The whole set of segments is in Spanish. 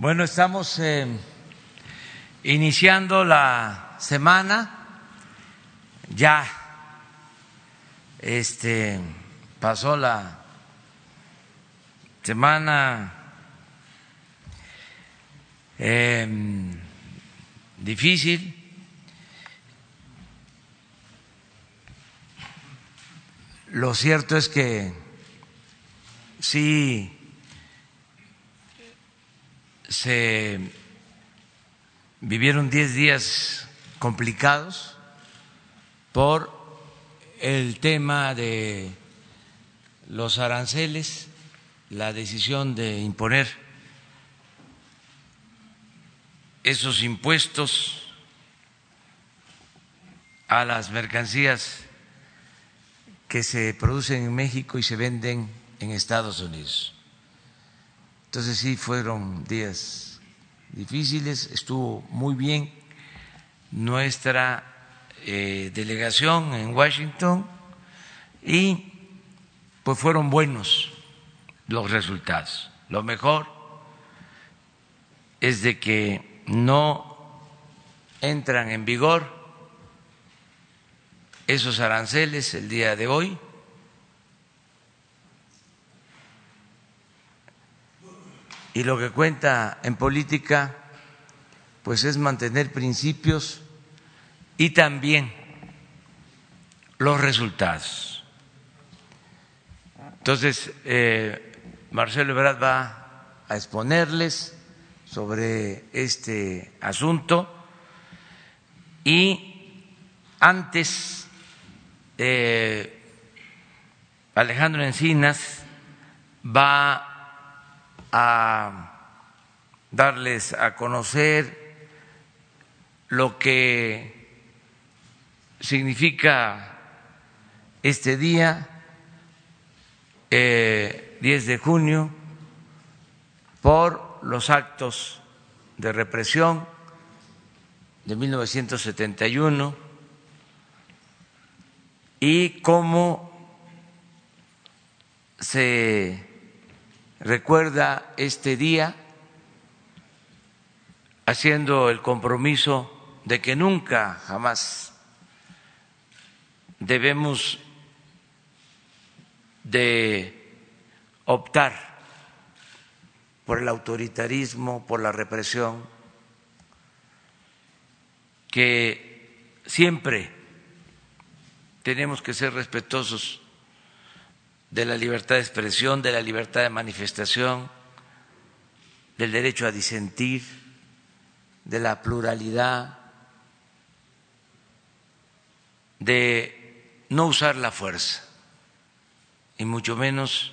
Bueno, estamos eh, iniciando la semana. Ya este pasó la semana eh, difícil. Lo cierto es que sí se vivieron diez días complicados por el tema de los aranceles, la decisión de imponer esos impuestos a las mercancías que se producen en México y se venden en Estados Unidos. Entonces sí fueron días difíciles, estuvo muy bien nuestra eh, delegación en Washington y pues fueron buenos los resultados. Lo mejor es de que no entran en vigor esos aranceles el día de hoy. Y lo que cuenta en política, pues es mantener principios y también los resultados. Entonces, eh, Marcelo Ebrard va a exponerles sobre este asunto y antes eh, Alejandro Encinas va a darles a conocer lo que significa este día, 10 eh, de junio, por los actos de represión de 1971 y cómo se recuerda este día haciendo el compromiso de que nunca, jamás debemos de optar por el autoritarismo, por la represión, que siempre tenemos que ser respetuosos de la libertad de expresión, de la libertad de manifestación, del derecho a disentir, de la pluralidad, de no usar la fuerza, y mucho menos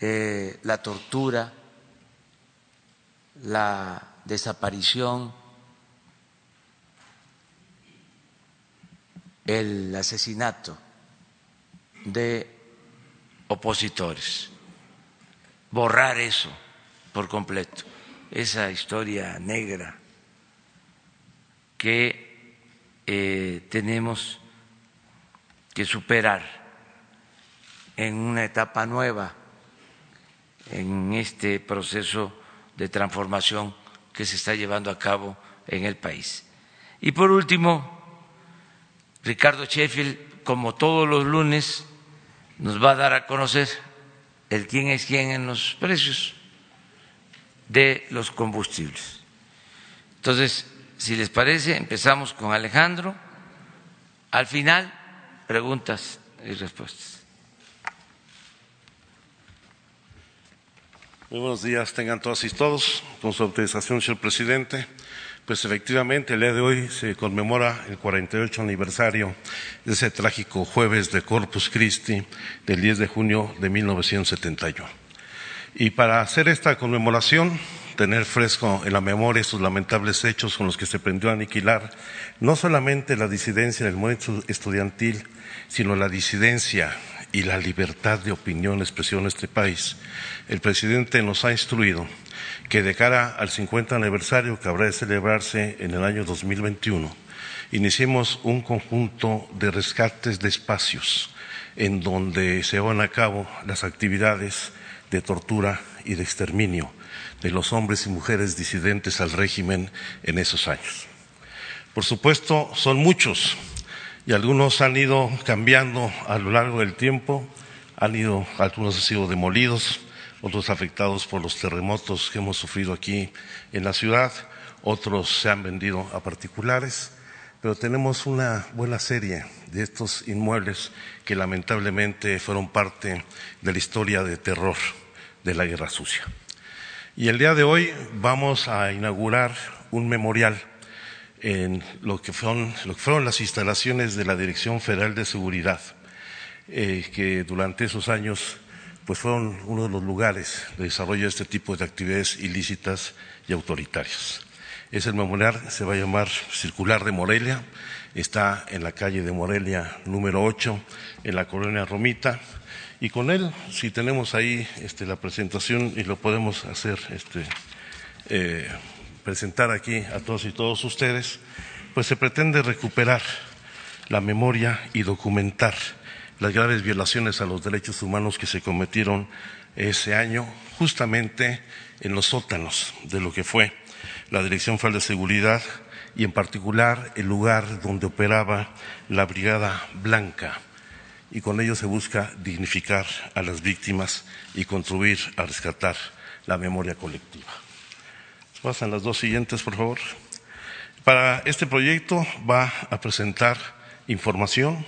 eh, la tortura, la desaparición, el asesinato de opositores, borrar eso por completo, esa historia negra que eh, tenemos que superar en una etapa nueva en este proceso de transformación que se está llevando a cabo en el país. Y por último, Ricardo Sheffield, como todos los lunes, nos va a dar a conocer el quién es quién en los precios de los combustibles. Entonces, si les parece, empezamos con Alejandro. Al final, preguntas y respuestas. Muy buenos días, tengan todas y todos. Con su autorización, señor presidente. Pues efectivamente, el día de hoy se conmemora el 48 aniversario de ese trágico jueves de Corpus Christi del 10 de junio de 1971. Y para hacer esta conmemoración, tener fresco en la memoria estos lamentables hechos con los que se prendió a aniquilar no solamente la disidencia en el movimiento estudiantil, sino la disidencia y la libertad de opinión expresión en este país. El presidente nos ha instruido que de cara al 50 aniversario que habrá de celebrarse en el año 2021, iniciemos un conjunto de rescates de espacios en donde se van a cabo las actividades de tortura y de exterminio de los hombres y mujeres disidentes al régimen en esos años. Por supuesto, son muchos y algunos han ido cambiando a lo largo del tiempo, han ido, algunos han sido demolidos, otros afectados por los terremotos que hemos sufrido aquí en la ciudad, otros se han vendido a particulares, pero tenemos una buena serie de estos inmuebles que lamentablemente fueron parte de la historia de terror de la Guerra Sucia. Y el día de hoy vamos a inaugurar un memorial en lo que fueron, las instalaciones de la Dirección Federal de Seguridad, eh, que durante esos años pues fueron uno de los lugares de desarrollo de este tipo de actividades ilícitas y autoritarias. Ese memorial se va a llamar Circular de Morelia, está en la calle de Morelia número 8, en la colonia Romita, y con él, si tenemos ahí este, la presentación y lo podemos hacer, este, eh, presentar aquí a todos y todos ustedes, pues se pretende recuperar la memoria y documentar las graves violaciones a los derechos humanos que se cometieron ese año, justamente en los sótanos de lo que fue la Dirección Federal de Seguridad y en particular el lugar donde operaba la Brigada Blanca. Y con ello se busca dignificar a las víctimas y contribuir a rescatar la memoria colectiva. Pasan las dos siguientes, por favor. Para este proyecto va a presentar información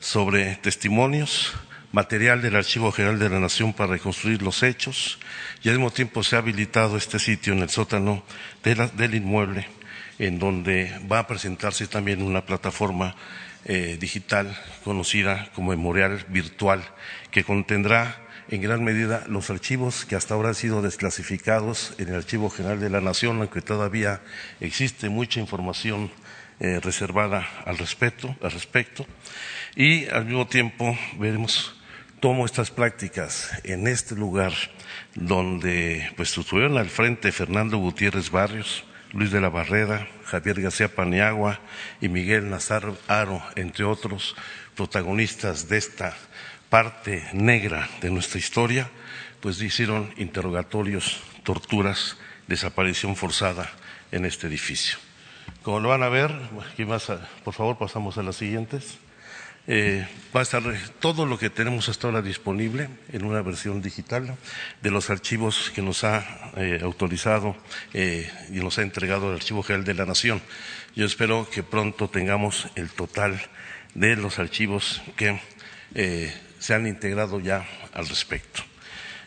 sobre testimonios, material del Archivo General de la Nación para reconstruir los hechos y al mismo tiempo se ha habilitado este sitio en el sótano del inmueble en donde va a presentarse también una plataforma eh, digital conocida como Memorial Virtual que contendrá en gran medida los archivos que hasta ahora han sido desclasificados en el Archivo General de la Nación, aunque todavía existe mucha información eh, reservada al respecto, al respecto y al mismo tiempo veremos cómo estas prácticas en este lugar donde pues estuvieron al frente Fernando Gutiérrez Barrios, Luis de la Barrera, Javier García Paniagua y Miguel Nazar Aro, entre otros protagonistas de esta parte negra de nuestra historia, pues hicieron interrogatorios, torturas, desaparición forzada en este edificio. Como lo van a ver, aquí más, por favor pasamos a las siguientes. Eh, va a estar todo lo que tenemos hasta ahora disponible en una versión digital de los archivos que nos ha eh, autorizado eh, y nos ha entregado el Archivo General de la Nación. Yo espero que pronto tengamos el total de los archivos que se han integrado ya al respecto.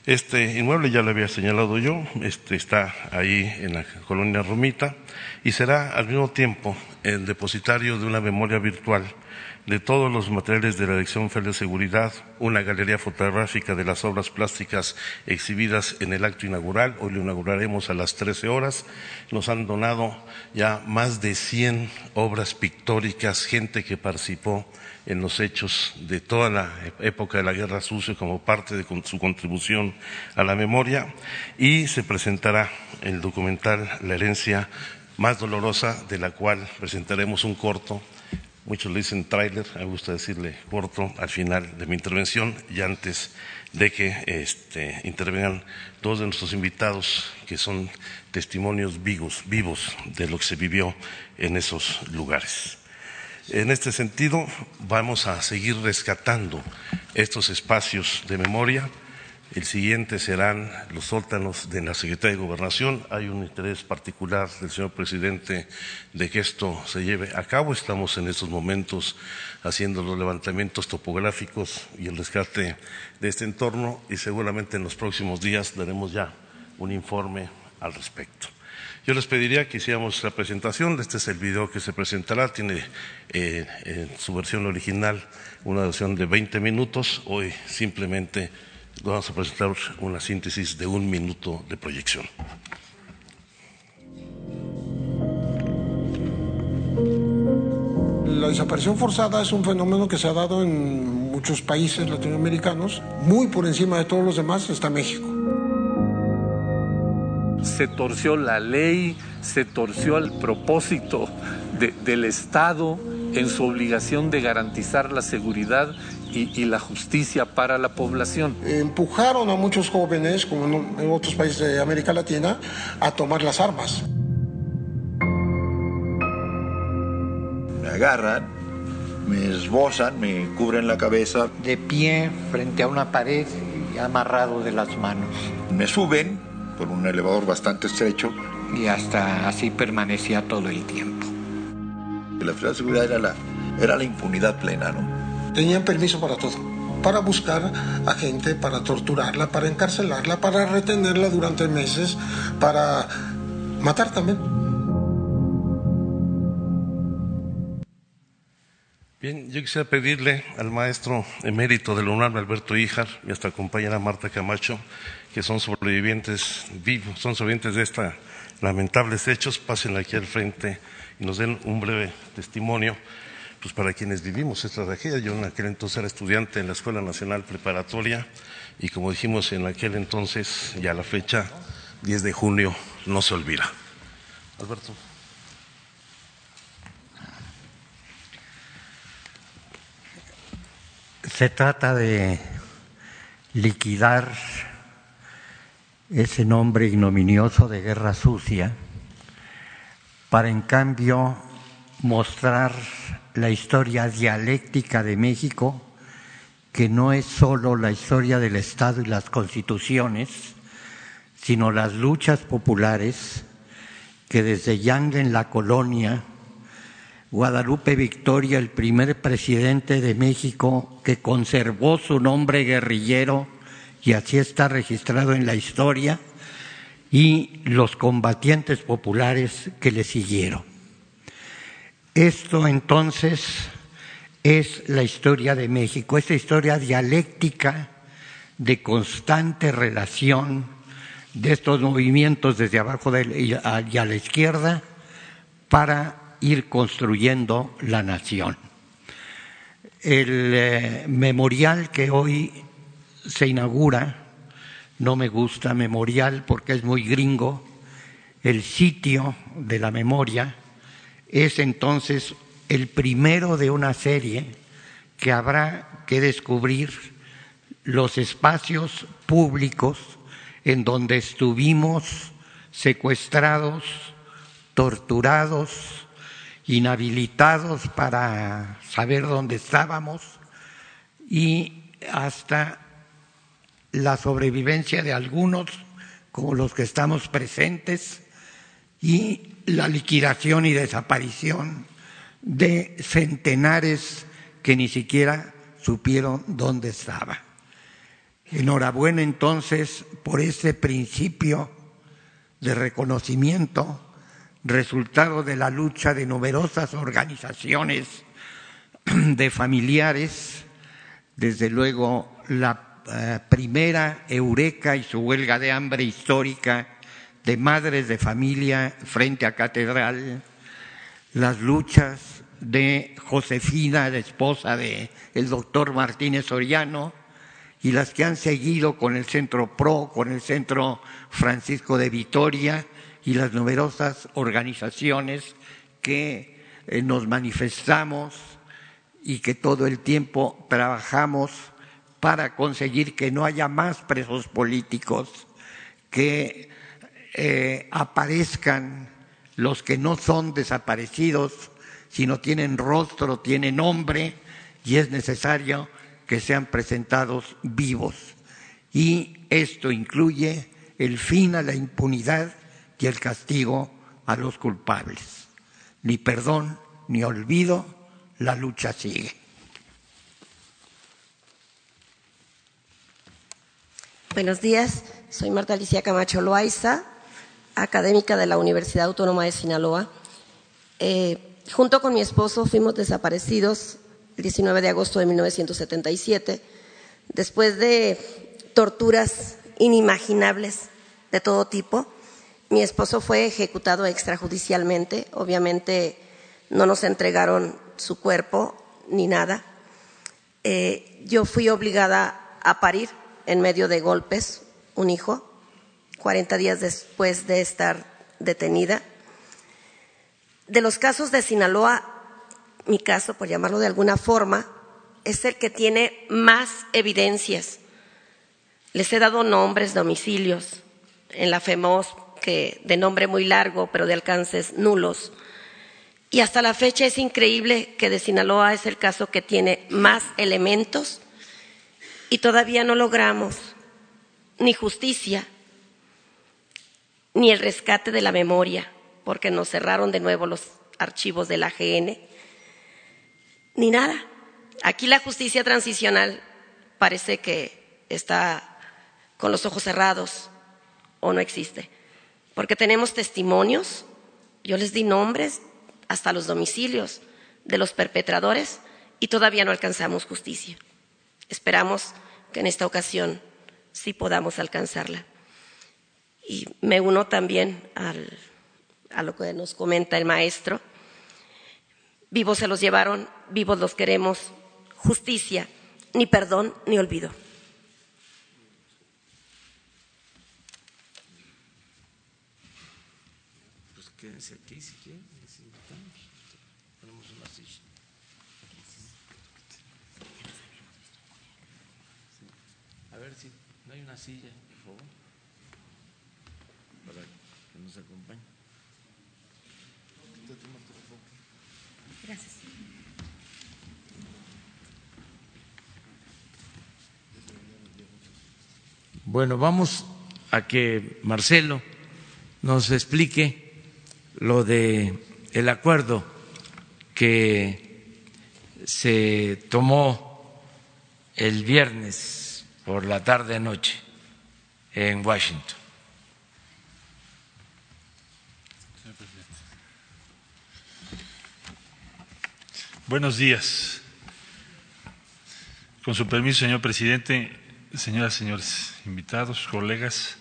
Este inmueble ya lo había señalado yo, este está ahí en la colonia Romita y será al mismo tiempo el depositario de una memoria virtual de todos los materiales de la Dirección Federal de Seguridad, una galería fotográfica de las obras plásticas exhibidas en el acto inaugural. Hoy lo inauguraremos a las 13 horas. Nos han donado ya más de 100 obras pictóricas, gente que participó en los hechos de toda la época de la Guerra Sucia como parte de su contribución a la memoria y se presentará el documental La herencia más dolorosa, de la cual presentaremos un corto muchos le dicen tráiler, me gusta decirle corto al final de mi intervención y antes de que este, intervengan todos de nuestros invitados que son testimonios vivos, vivos de lo que se vivió en esos lugares. En este sentido, vamos a seguir rescatando estos espacios de memoria el siguiente serán los sótanos de la Secretaría de Gobernación. Hay un interés particular del señor presidente de que esto se lleve a cabo. Estamos en estos momentos haciendo los levantamientos topográficos y el rescate de este entorno y seguramente en los próximos días daremos ya un informe al respecto. Yo les pediría que hiciéramos la presentación. Este es el video que se presentará. Tiene eh, en su versión original una versión de 20 minutos. Hoy simplemente vamos a presentar una síntesis de un minuto de proyección. La desaparición forzada es un fenómeno que se ha dado en muchos países latinoamericanos. Muy por encima de todos los demás está México. Se torció la ley, se torció el propósito del Estado en su obligación de garantizar la seguridad y, la justicia para la población. Empujaron a muchos jóvenes, como en otros países de América Latina, a tomar las armas. Me agarran, me esbozan, me cubren la cabeza. De pie frente a una pared y amarrado de las manos. Me suben por un elevador bastante estrecho. Y hasta así permanecía todo el tiempo. La seguridad era la, era la impunidad plena, ¿no? Tenían permiso para todo, para buscar a gente, para torturarla, para encarcelarla, para retenerla durante meses, para matar también. Bien, yo quisiera pedirle al maestro emérito del UNAM, Alberto Híjar, y a nuestra compañera Marta Camacho, que son sobrevivientes vivos, son sobrevivientes de estos lamentables hechos, pasen aquí al frente y nos den un breve testimonio pues para quienes vivimos esta tragedia. Yo en aquel entonces era estudiante en la Escuela Nacional Preparatoria y como dijimos en aquel entonces, ya la fecha, 10 de junio, no se olvida. Alberto. Se trata de liquidar ese nombre ignominioso de guerra sucia para en cambio mostrar la historia dialéctica de México, que no es solo la historia del Estado y las constituciones, sino las luchas populares que desde Yanga en la colonia, Guadalupe Victoria, el primer presidente de México que conservó su nombre guerrillero, y así está registrado en la historia, y los combatientes populares que le siguieron. Esto entonces es la historia de México, esta historia dialéctica de constante relación de estos movimientos desde abajo y a la izquierda para ir construyendo la nación. El eh, memorial que hoy se inaugura, no me gusta memorial porque es muy gringo, el sitio de la memoria, es entonces el primero de una serie que habrá que descubrir los espacios públicos en donde estuvimos secuestrados, torturados, inhabilitados para saber dónde estábamos y hasta la sobrevivencia de algunos, como los que estamos presentes, y la liquidación y desaparición de centenares que ni siquiera supieron dónde estaba. Enhorabuena entonces por ese principio de reconocimiento, resultado de la lucha de numerosas organizaciones de familiares, desde luego la eh, primera Eureka y su huelga de hambre histórica de madres de familia frente a catedral, las luchas de Josefina, la esposa de doctor Martínez Soriano, y las que han seguido con el Centro PRO, con el Centro Francisco de Vitoria y las numerosas organizaciones que eh, nos manifestamos y que todo el tiempo trabajamos para conseguir que no haya más presos políticos, que eh, aparezcan los que no son desaparecidos, sino tienen rostro, tienen nombre, y es necesario que sean presentados vivos. Y esto incluye el fin a la impunidad y el castigo a los culpables. Ni perdón ni olvido, la lucha sigue. Buenos días, soy Marta Alicia Camacho Loaiza, académica de la Universidad Autónoma de Sinaloa. Eh, junto con mi esposo fuimos desaparecidos el 19 de agosto de 1977, después de torturas inimaginables de todo tipo. Mi esposo fue ejecutado extrajudicialmente. Obviamente no nos entregaron su cuerpo ni nada. Eh, yo fui obligada a parir en medio de golpes un hijo, 40 días después de estar detenida. De los casos de Sinaloa, mi caso, por llamarlo de alguna forma, es el que tiene más evidencias. Les he dado nombres, domicilios, en la FEMOS, que de nombre muy largo, pero de alcances nulos. Y hasta la fecha es increíble que de Sinaloa es el caso que tiene más elementos y todavía no logramos ni justicia, ni el rescate de la memoria, porque nos cerraron de nuevo los archivos de la AGN, ni nada. Aquí la justicia transicional parece que está con los ojos cerrados o no existe, porque tenemos testimonios, yo les di nombres hasta los domicilios de los perpetradores y todavía no alcanzamos justicia. Esperamos que en esta ocasión sí podamos alcanzarla. Y me uno también a lo que nos comenta el maestro. Vivos se los llevaron, vivos los queremos. Justicia, ni perdón, ni olvido. Pues quédense aquí si quieren. Ponemos una silla. A ver si no hay una silla, por favor, para que nos acompañe. Gracias. Bueno, vamos a que Marcelo nos explique lo de el acuerdo que se tomó el viernes por la tarde noche en Washington. Buenos días. Con su permiso, señor presidente, señoras, señores invitados, colegas.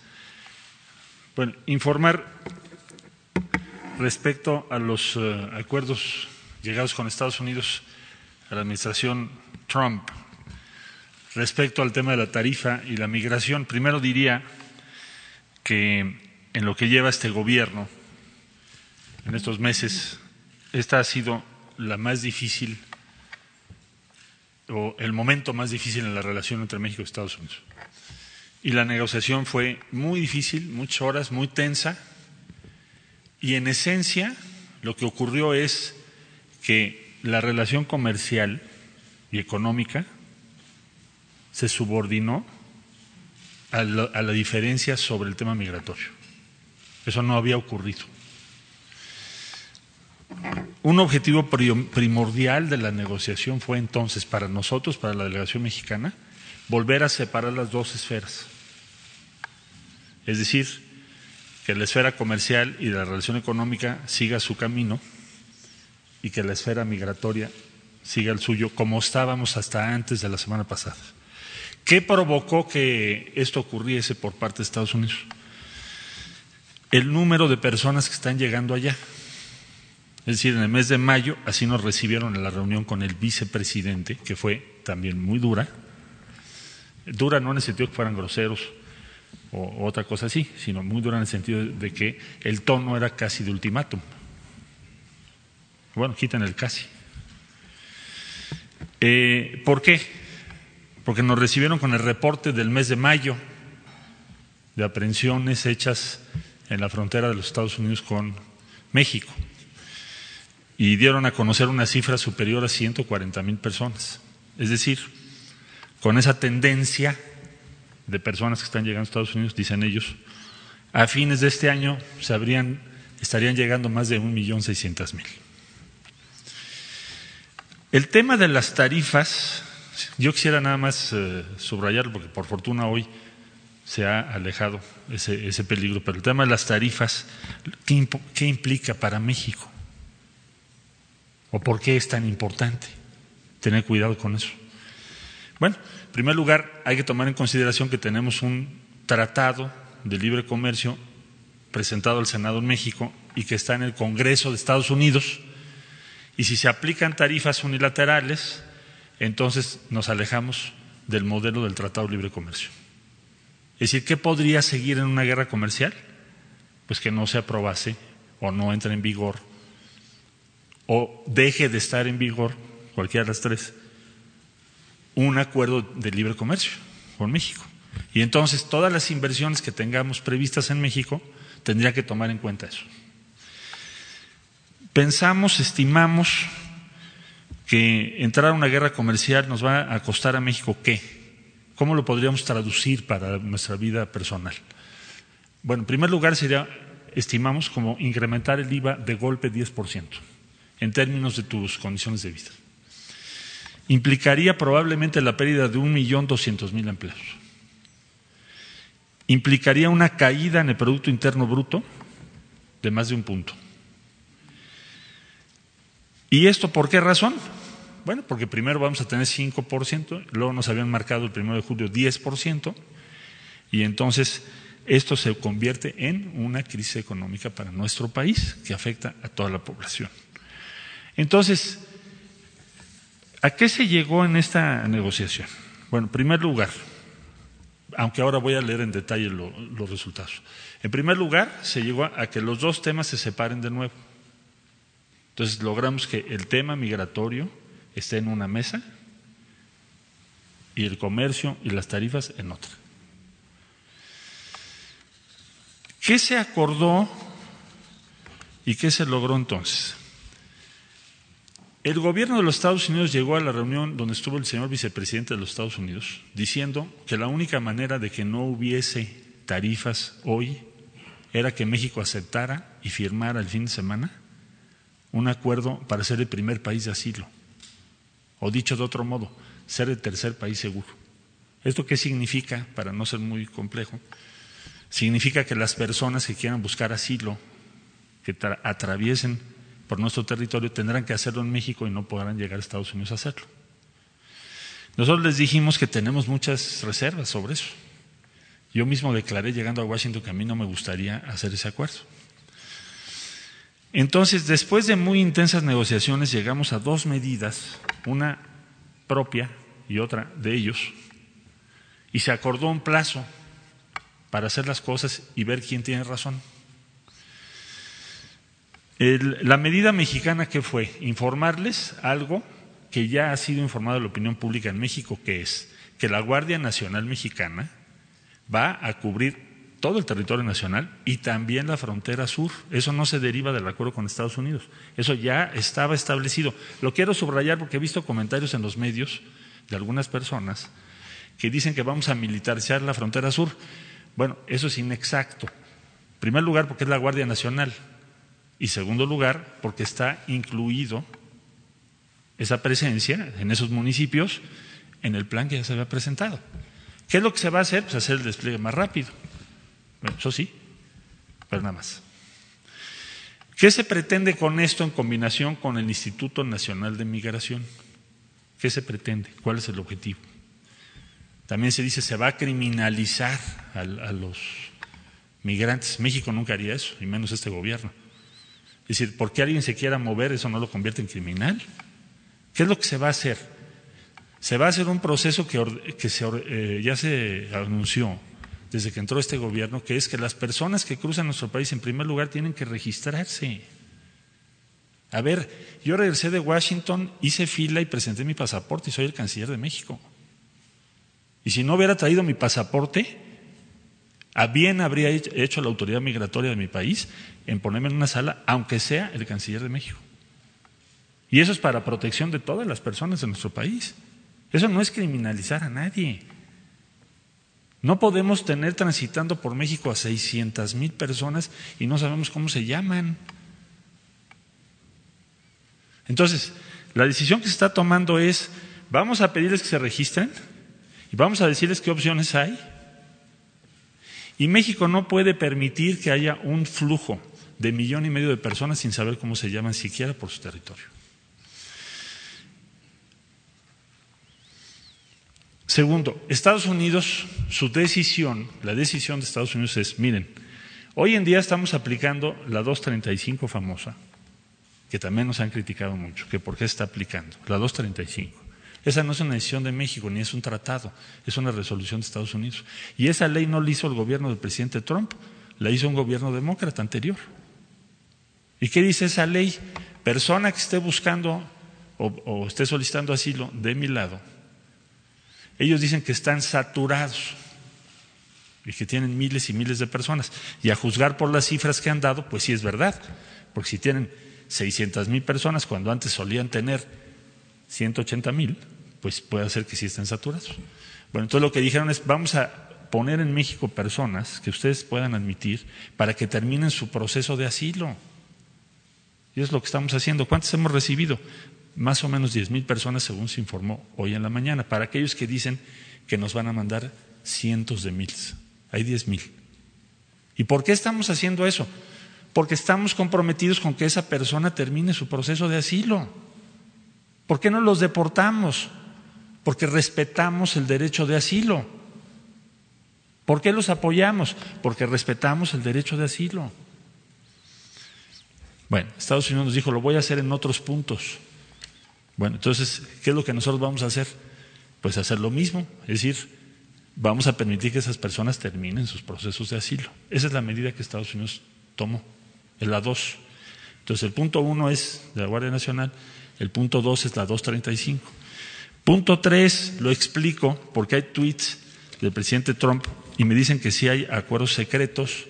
Bueno, informar respecto a los eh, acuerdos llegados con Estados Unidos a la administración Trump respecto al tema de la tarifa y la migración. Primero diría que en lo que lleva este gobierno, en estos meses, esta ha sido la más difícil o el momento más difícil en la relación entre México y Estados Unidos. Y la negociación fue muy difícil, muchas horas, muy tensa. Y en esencia lo que ocurrió es que la relación comercial y económica se subordinó a la, a la diferencia sobre el tema migratorio. Eso no había ocurrido. Un objetivo primordial de la negociación fue entonces para nosotros, para la delegación mexicana, volver a separar las dos esferas. Es decir, que la esfera comercial y la relación económica siga su camino y que la esfera migratoria siga el suyo, como estábamos hasta antes de la semana pasada. ¿Qué provocó que esto ocurriese por parte de Estados Unidos? El número de personas que están llegando allá. Es decir, en el mes de mayo, así nos recibieron en la reunión con el vicepresidente, que fue también muy dura. Dura no en el sentido que fueran groseros o otra cosa así, sino muy dura en el sentido de que el tono era casi de ultimátum. Bueno, quitan el casi. Eh, ¿Por qué? Porque nos recibieron con el reporte del mes de mayo de aprehensiones hechas en la frontera de los Estados Unidos con México y dieron a conocer una cifra superior a 140 mil personas. Es decir, con esa tendencia de personas que están llegando a Estados Unidos, dicen ellos, a fines de este año se habrían, estarían llegando más de un millón seiscientas mil. El tema de las tarifas, yo quisiera nada más eh, subrayarlo porque por fortuna hoy se ha alejado ese, ese peligro, pero el tema de las tarifas, ¿qué, ¿qué implica para México? ¿O por qué es tan importante tener cuidado con eso? Bueno, en primer lugar, hay que tomar en consideración que tenemos un tratado de libre comercio presentado al Senado en México y que está en el Congreso de Estados Unidos Y si se aplican tarifas unilaterales, entonces nos alejamos del modelo del Tratado de Libre Comercio. Es decir, ¿qué podría seguir en una guerra comercial? Pues que no se aprobase o no entre en vigor o deje de estar en vigor, cualquiera de las tres, un acuerdo de libre comercio con México. Y entonces todas las inversiones que tengamos previstas en México tendría que tomar en cuenta eso. Pensamos, estimamos que entrar a una guerra comercial nos va a costar a México qué? ¿Cómo lo podríamos traducir para nuestra vida personal? Bueno, en primer lugar sería, estimamos, como incrementar el IVA de golpe 10% en términos de tus condiciones de vida. Implicaría probablemente la pérdida de un millón doscientos mil empleos. Implicaría una caída en el Producto Interno Bruto de más de un punto. ¿Y esto por qué razón? Bueno, porque primero vamos a tener 5%, luego nos habían marcado el primero de julio 10%, y entonces esto se convierte en una crisis económica para nuestro país que afecta a toda la población. Entonces, ¿a qué se llegó en esta negociación? Bueno, en primer lugar, aunque ahora voy a leer en detalle los resultados. En primer lugar, se llegó a que los dos temas se separen de nuevo. Entonces logramos que el tema migratorio esté en una mesa y el comercio y las tarifas en otra. ¿Qué se acordó y qué se logró entonces? El gobierno de los Estados Unidos llegó a la reunión donde estuvo el señor vicepresidente de los Estados Unidos diciendo que la única manera de que no hubiese tarifas hoy era que México aceptara y firmara el fin de semana un acuerdo para ser el primer país de asilo. O dicho de otro modo, ser el tercer país seguro. ¿Esto qué significa? Para no ser muy complejo, significa que las personas que quieran buscar asilo, que atraviesen por nuestro territorio tendrán que hacerlo en México y no podrán llegar a Estados Unidos a hacerlo. Nosotros les dijimos que tenemos muchas reservas sobre eso. Yo mismo declaré llegando a Washington que a mí no me gustaría hacer ese acuerdo. Entonces, después de muy intensas negociaciones, llegamos a dos medidas, una propia y otra de ellos, y se acordó un plazo para hacer las cosas y ver quién tiene razón la medida mexicana que fue informarles algo que ya ha sido informado a la opinión pública en México, que es que la Guardia Nacional Mexicana va a cubrir todo el territorio nacional y también la frontera sur. Eso no se deriva del acuerdo con Estados Unidos. Eso ya estaba establecido. Lo quiero subrayar porque he visto comentarios en los medios de algunas personas que dicen que vamos a militarizar la frontera sur. Bueno, eso es inexacto. En primer lugar, porque es la Guardia Nacional. Y segundo lugar, porque está incluido esa presencia en esos municipios en el plan que ya se había presentado. ¿Qué es lo que se va a hacer? Pues hacer el despliegue más rápido. Bueno, eso sí, pero nada más. ¿Qué se pretende con esto en combinación con el Instituto Nacional de Migración? ¿Qué se pretende? ¿Cuál es el objetivo? También se dice se va a criminalizar a, a los migrantes. México nunca haría eso, y menos este gobierno. Es decir, porque alguien se quiera mover, eso no lo convierte en criminal. ¿Qué es lo que se va a hacer? Se va a hacer un proceso que, eh, ya se anunció desde que entró este gobierno, que es que las personas que cruzan nuestro país en primer lugar tienen que registrarse. A ver, yo regresé de Washington, hice fila y presenté mi pasaporte y soy el canciller de México. Y si no hubiera traído mi pasaporte, a bien habría hecho la autoridad migratoria de mi país en ponerme en una sala, aunque sea el canciller de México. Y eso es para protección de todas las personas de nuestro país. Eso no es criminalizar a nadie. No podemos tener transitando por México a 600 mil personas y no sabemos cómo se llaman. Entonces, la decisión que se está tomando es, vamos a pedirles que se registren y vamos a decirles qué opciones hay y México no puede permitir que haya un flujo de millón y medio de personas sin saber cómo se llaman siquiera por su territorio. Segundo, Estados Unidos, su decisión, la decisión de Estados Unidos es, miren, hoy en día estamos aplicando la 235 famosa, que también nos han criticado mucho, que por qué está aplicando, la 235. Esa no es una decisión de México ni es un tratado, es una resolución de Estados Unidos. Y esa ley no la hizo el gobierno del presidente Trump, la hizo un gobierno demócrata anterior. ¿Y qué dice esa ley? Persona que esté buscando o, esté solicitando asilo de mi lado, ellos dicen que están saturados y que tienen miles y miles de personas. Y a juzgar por las cifras que han dado, pues sí es verdad, porque si tienen 600 mil personas cuando antes solían tener 180 mil, pues puede ser que sí estén saturados. Bueno, entonces lo que dijeron es, vamos a poner en México personas que ustedes puedan admitir para que terminen su proceso de asilo. Y es lo que estamos haciendo. ¿Cuántos hemos recibido? Más o menos 10 mil personas, según se informó hoy en la mañana. Para aquellos que dicen que nos van a mandar cientos de miles. Hay 10 mil. ¿Y por qué estamos haciendo eso? Porque estamos comprometidos con que esa persona termine su proceso de asilo. ¿Por qué no los deportamos? Porque respetamos el derecho de asilo. ¿Por qué los apoyamos? Porque respetamos el derecho de asilo. Bueno, Estados Unidos nos dijo, lo voy a hacer en otros puntos. Bueno, entonces, ¿qué es lo que nosotros vamos a hacer? Pues hacer lo mismo, es decir, vamos a permitir que esas personas terminen sus procesos de asilo. Esa es la medida que Estados Unidos tomó, es la 2. Entonces, el punto 1 es de la Guardia Nacional, el punto 2 es la 235. Punto 3 lo explico porque hay tweets del presidente Trump y me dicen que sí hay acuerdos secretos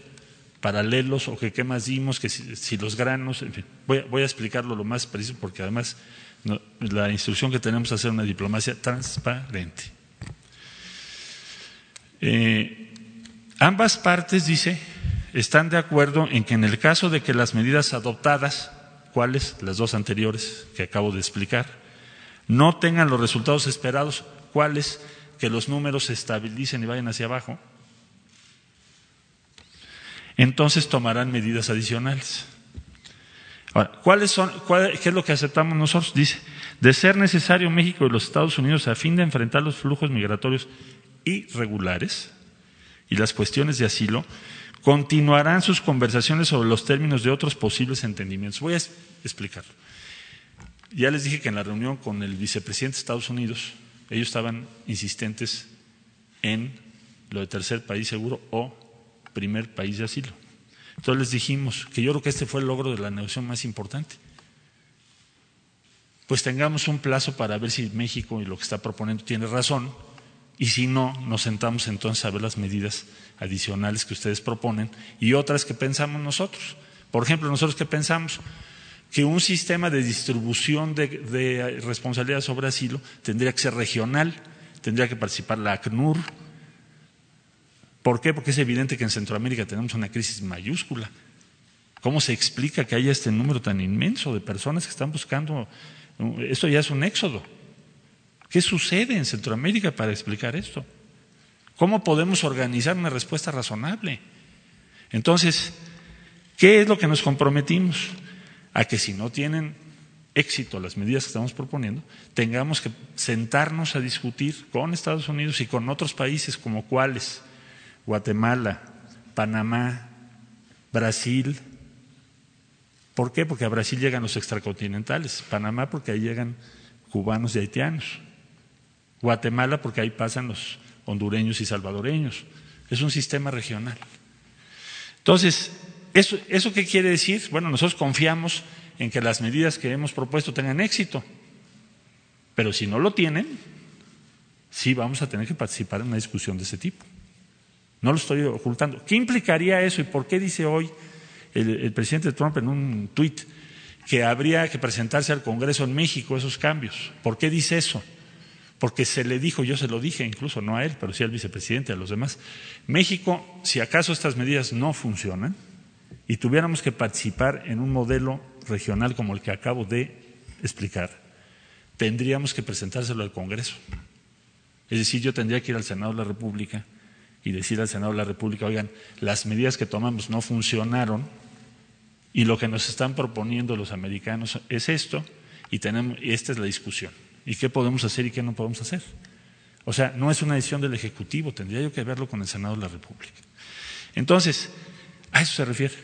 paralelos o que qué más dimos, que si, los granos, en fin, voy, a explicarlo lo más preciso porque además la instrucción que tenemos es hacer una diplomacia transparente. Eh, ambas partes, dice, están de acuerdo en que en el caso de que las medidas adoptadas ¿Cuáles? Las dos anteriores que acabo de explicar. No tengan los resultados esperados. ¿Cuáles? Que los números se estabilicen y vayan hacia abajo. Entonces tomarán medidas adicionales. Ahora, ¿cuáles son, ¿qué es lo que aceptamos nosotros? Dice, de ser necesario México y los Estados Unidos a fin de enfrentar los flujos migratorios irregulares y las cuestiones de asilo, continuarán sus conversaciones sobre los términos de otros posibles entendimientos. Voy a explicarlo. Ya les dije que en la reunión con el vicepresidente de Estados Unidos, ellos estaban insistentes en lo de tercer país seguro o primer país de asilo. Entonces les dijimos que yo creo que este fue el logro de la negociación más importante. Pues tengamos un plazo para ver si México y lo que está proponiendo tiene razón y si no, nos sentamos entonces a ver las medidas adicionales que ustedes proponen y otras que pensamos nosotros. Por ejemplo, nosotros que pensamos que un sistema de distribución de, responsabilidad sobre asilo tendría que ser regional, tendría que participar la ACNUR. ¿Por qué? Porque es evidente que en Centroamérica tenemos una crisis mayúscula. ¿Cómo se explica que haya este número tan inmenso de personas que están buscando? Esto ya es un éxodo. ¿Qué sucede en Centroamérica para explicar esto? ¿Cómo podemos organizar una respuesta razonable? Entonces, ¿qué es lo que nos comprometimos? A que si no tienen éxito las medidas que estamos proponiendo, tengamos que sentarnos a discutir con Estados Unidos y con otros países como cuáles, Guatemala, Panamá, Brasil. ¿Por qué? Porque a Brasil llegan los extracontinentales, Panamá porque ahí llegan cubanos y haitianos. Guatemala porque ahí pasan los hondureños y salvadoreños. Es un sistema regional. Entonces, ¿eso, ¿eso qué quiere decir? Bueno, nosotros confiamos en que las medidas que hemos propuesto tengan éxito, pero si no lo tienen, sí vamos a tener que participar en una discusión de ese tipo. No lo estoy ocultando. ¿Qué implicaría eso y por qué dice hoy el, presidente Trump en un tuit que habría que presentarse al Congreso en México esos cambios? ¿Por qué dice eso? porque se le dijo, yo se lo dije incluso no a él, pero sí al vicepresidente, a los demás, México, si acaso estas medidas no funcionan y tuviéramos que participar en un modelo regional como el que acabo de explicar, tendríamos que presentárselo al Congreso. Es decir, yo tendría que ir al Senado de la República y decir al Senado de la República, oigan, las medidas que tomamos no funcionaron y lo que nos están proponiendo los americanos es esto y tenemos, y esta es la discusión y qué podemos hacer y qué no podemos hacer. O sea, no es una decisión del Ejecutivo, tendría yo que verlo con el Senado de la República. Entonces, a eso se refiere.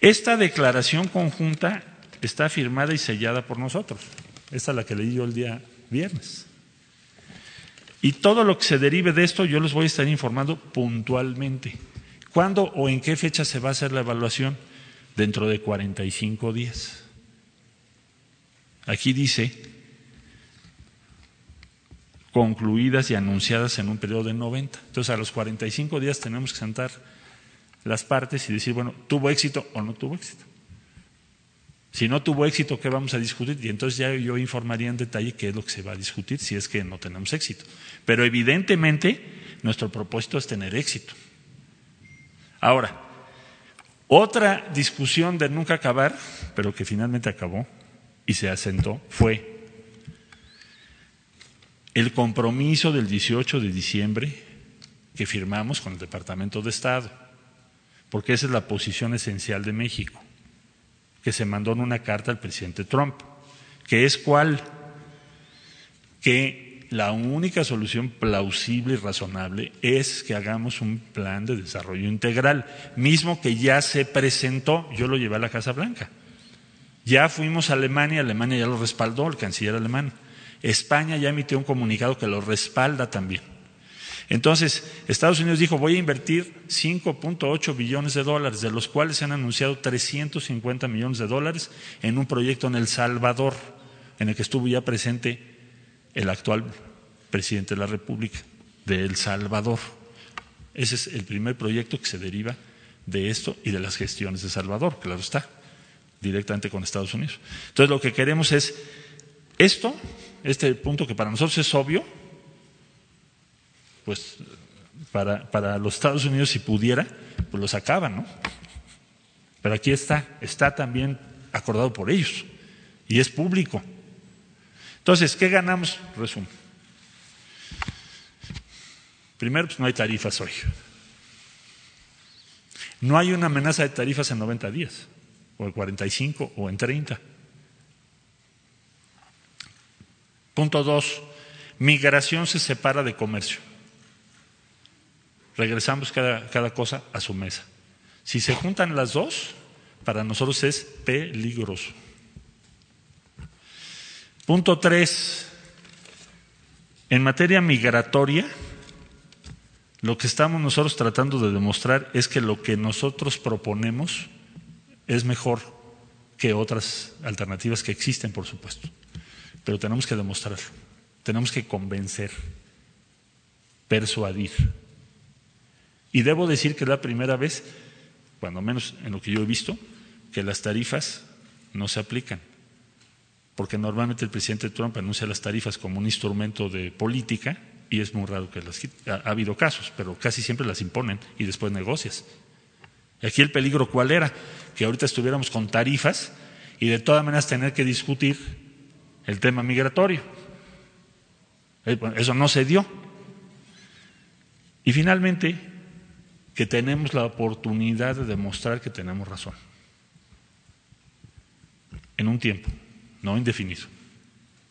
Esta declaración conjunta está firmada y sellada por nosotros. Esta es la que leí yo el día viernes. Y todo lo que se derive de esto yo les voy a estar informando puntualmente. ¿Cuándo o en qué fecha se va a hacer la evaluación? Dentro de 45 días. Aquí dice concluidas y anunciadas en un periodo de 90. Entonces, a los 45 días tenemos que sentar las partes y decir, bueno, ¿tuvo éxito o no tuvo éxito? Si no tuvo éxito, ¿qué vamos a discutir? Y entonces ya yo informaría en detalle qué es lo que se va a discutir si es que no tenemos éxito. Pero evidentemente nuestro propósito es tener éxito. Ahora, otra discusión de nunca acabar, pero que finalmente acabó y se asentó, fue el compromiso del 18 de diciembre que firmamos con el Departamento de Estado, porque esa es la posición esencial de México, que se mandó en una carta al presidente Trump, que es cuál, que la única solución plausible y razonable es que hagamos un plan de desarrollo integral, mismo que ya se presentó, yo lo llevé a la Casa Blanca. Ya fuimos a Alemania, Alemania ya lo respaldó, el canciller alemán. España ya emitió un comunicado que lo respalda también. Entonces, Estados Unidos dijo, voy a invertir 5.8 billones de dólares, de los cuales se han anunciado 350 millones de dólares en un proyecto en El Salvador, en el que estuvo ya presente el actual presidente de la República de El Salvador. Ese es el primer proyecto que se deriva de esto y de las gestiones de Salvador, claro está, directamente con Estados Unidos. Entonces, lo que queremos es esto este punto que para nosotros es obvio, pues para, para los Estados Unidos si pudiera, pues lo sacaban, ¿no? Pero aquí está, está también acordado por ellos y es público. Entonces, ¿qué ganamos? Resumo. Primero, pues no hay tarifas hoy. No hay una amenaza de tarifas en 90 días, o en 45, o en 30. Punto dos, migración se separa de comercio. Regresamos cada, cosa a su mesa. Si se juntan las dos, para nosotros es peligroso. Punto tres, en materia migratoria, lo que estamos nosotros tratando de demostrar es que lo que nosotros proponemos es mejor que otras alternativas que existen, por supuesto pero tenemos que demostrarlo, tenemos que convencer, persuadir. Y debo decir que es la primera vez, cuando menos en lo que yo he visto, que las tarifas no se aplican. Porque normalmente el presidente Trump anuncia las tarifas como un instrumento de política y es muy raro que las ha, ha habido casos, pero casi siempre las imponen y después negocias. Aquí el peligro cuál era? Que ahorita estuviéramos con tarifas y de todas maneras tener que discutir el tema migratorio. Eh, eso no se dio. Y finalmente, que tenemos la oportunidad de demostrar que tenemos razón. En un tiempo, no indefinido.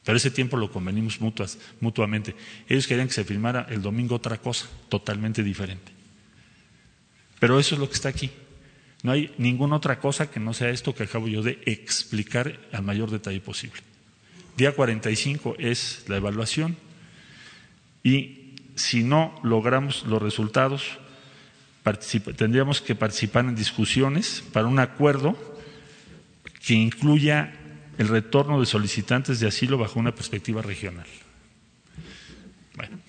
Pero ese tiempo lo convenimos mutuas, mutuamente. Ellos querían que se firmara el domingo otra cosa, totalmente diferente. Pero eso es lo que está aquí. No hay ninguna otra cosa que no sea esto que acabo yo de explicar al mayor detalle posible. Día 45 es la evaluación y si no logramos los resultados, tendríamos que participar en discusiones para un acuerdo que incluya el retorno de solicitantes de asilo bajo una perspectiva regional. Bueno,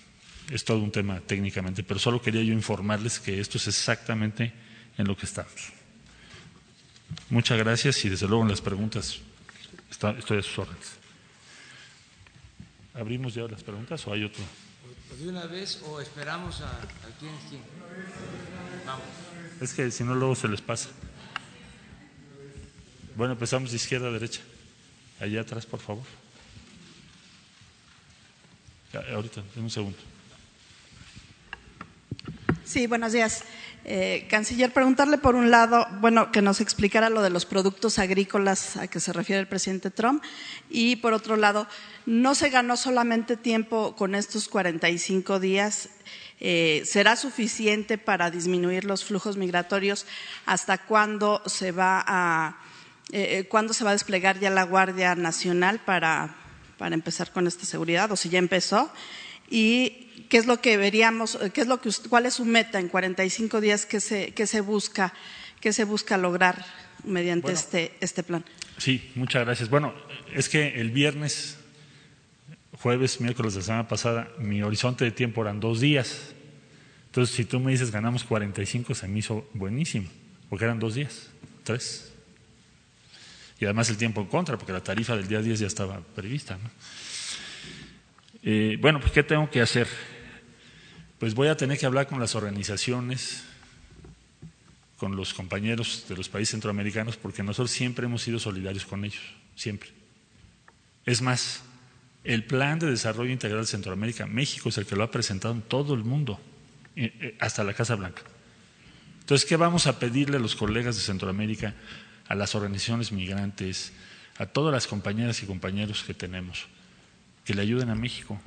es todo un tema técnicamente, pero solo quería yo informarles que esto es exactamente en lo que estamos. Muchas gracias y desde luego en las preguntas estoy a sus órdenes. ¿Abrimos ya las preguntas o hay otro? ¿De una vez o esperamos a, a quién es quién? Vamos. Es que si no, luego se les pasa. Bueno, empezamos de izquierda a derecha. Allá atrás, por favor. Ya, ahorita, en un segundo. Sí, buenos días. Eh, canciller, preguntarle por un lado, bueno, que nos explicara lo de los productos agrícolas a que se refiere el presidente Trump y por otro lado, no se ganó solamente tiempo con estos 45 días. Eh, ¿Será suficiente para disminuir los flujos migratorios? ¿Hasta cuándo se va a eh, ¿cuándo se va a desplegar ya la Guardia Nacional para, para empezar con esta seguridad o si ya empezó? ¿Y qué es lo que veríamos, qué es lo que, cuál es su meta en 45 días que se, que se, busca, que se busca lograr mediante este, este plan? Sí, muchas gracias. Bueno, es que el viernes, jueves, miércoles de la semana pasada, mi horizonte de tiempo eran dos días. Entonces, si tú me dices ganamos 45, se me hizo buenísimo, porque eran dos días, tres. Y además el tiempo en contra, porque la tarifa del día 10 ya estaba prevista. Eh, bueno, pues ¿qué tengo que hacer? Pues voy a tener que hablar con las organizaciones, con los compañeros de los países centroamericanos, porque nosotros siempre hemos sido solidarios con ellos, siempre. Es más, el Plan de Desarrollo Integral de Centroamérica, México es el que lo ha presentado en todo el mundo, eh, eh, hasta la Casa Blanca. Entonces, ¿qué vamos a pedirle a los colegas de Centroamérica, a las organizaciones migrantes, a todas las compañeras y compañeros que tenemos? Que le ayuden a México.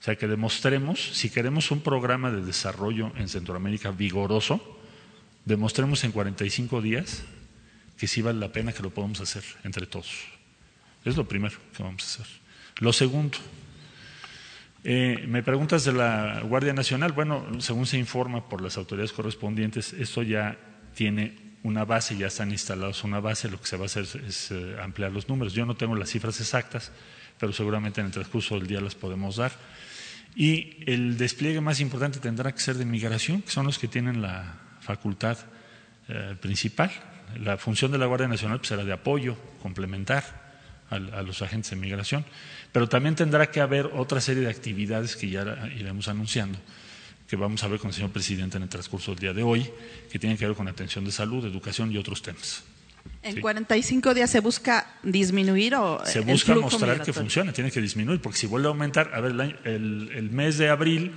O sea, que demostremos, si queremos un programa de desarrollo en Centroamérica vigoroso, demostremos en 45 días que sí vale la pena que lo podamos hacer entre todos. Es lo primero que vamos a hacer. Lo segundo, eh, me preguntas de la Guardia Nacional. Bueno, según se informa por las autoridades correspondientes, esto ya tiene una base, ya están instalados una base, lo que se va a hacer es, eh, ampliar los números. Yo no tengo las cifras exactas, pero seguramente en el transcurso del día las podemos dar. Y el despliegue más importante tendrá que ser de migración, que son los que tienen la facultad eh, principal. La función de la Guardia Nacional pues, será de apoyo, complementar a los agentes de migración. Pero también tendrá que haber otra serie de actividades que ya iremos anunciando, que vamos a ver con el señor presidente en el transcurso del día de hoy, que tienen que ver con atención de salud, educación y otros temas. ¿En 45 días se busca disminuir o Se busca mostrar que funciona, tiene que disminuir, porque si vuelve a aumentar, a ver, el, el mes de abril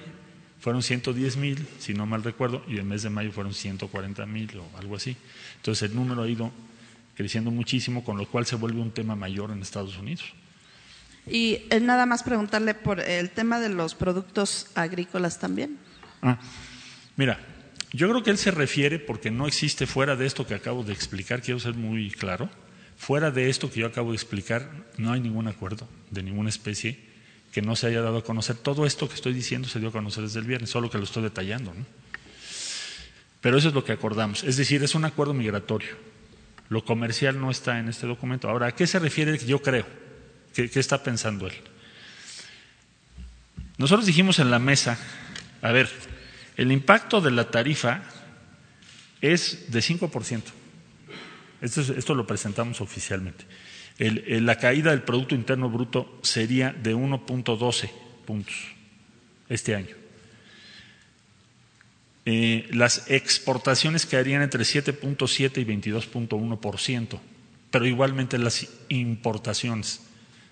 fueron 110 mil, si no mal recuerdo, y el mes de mayo fueron 140 mil o algo así. Entonces el número ha ido creciendo muchísimo, con lo cual se vuelve un tema mayor en Estados Unidos. Y nada más preguntarle por el tema de los productos agrícolas también. Ah, mira, yo creo que él se refiere, porque no existe fuera de esto que acabo de explicar, quiero ser muy claro, fuera de esto que yo acabo de explicar, no hay ningún acuerdo de ninguna especie que no se haya dado a conocer. Todo esto que estoy diciendo se dio a conocer desde el viernes, solo que lo estoy detallando. ¿no? Pero eso es lo que acordamos. Es decir, es un acuerdo migratorio. Lo comercial no está en este documento. Ahora, ¿a qué se refiere yo creo? ¿Qué, está pensando él? Nosotros dijimos en la mesa, a ver, el impacto de la tarifa es de 5%. Esto, esto lo presentamos oficialmente. la caída del Producto Interno Bruto sería de 1.12 puntos este año. Eh, las exportaciones quedarían entre 7.7 y 22.1%, pero igualmente las importaciones.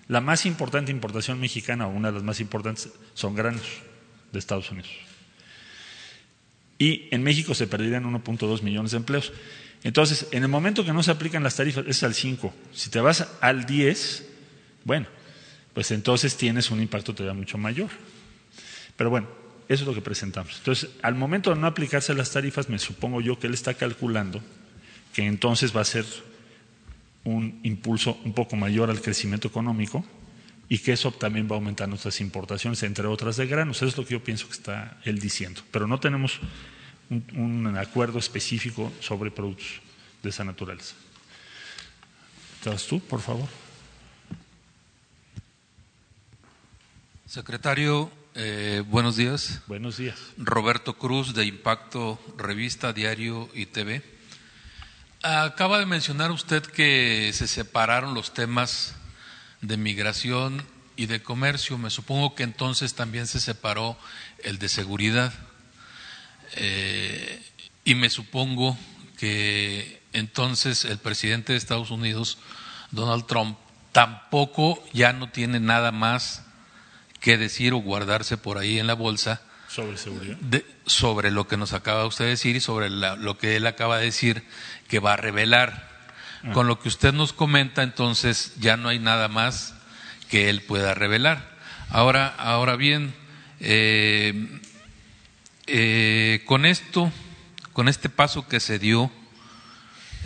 La más importante importación mexicana, o una de las más importantes, son granos de Estados Unidos. Y en México se perderían 1.2 millones de empleos. Entonces, en el momento que no se aplican las tarifas, es al 5. Si te vas al 10, bueno, pues entonces tienes un impacto todavía mucho mayor. Pero bueno, eso es lo que presentamos. Entonces, al momento de no aplicarse las tarifas, me supongo yo que él está calculando que entonces va a ser un impulso un poco mayor al crecimiento económico y que eso también va a aumentar nuestras importaciones, entre otras de granos. Eso es lo que yo pienso que está él diciendo. Pero no tenemos un, acuerdo específico sobre productos de esa naturaleza. ¿Estás tú, por favor? Secretario, eh, buenos días. Buenos días. Roberto Cruz, de Impacto Revista, Diario y TV. Acaba de mencionar usted que se separaron los temas de migración y de comercio. Me supongo que entonces también se separó el de seguridad. Eh, y me supongo que entonces el presidente de Estados Unidos, Donald Trump, tampoco ya no tiene nada más que decir o guardarse por ahí en la bolsa sobre seguridad. sobre lo que nos acaba usted de decir y sobre lo que él acaba de decir que va a revelar. Ah. Con lo que usted nos comenta, entonces ya no hay nada más que él pueda revelar. Ahora, ahora bien, eh, eh, con esto, con este paso que se dio,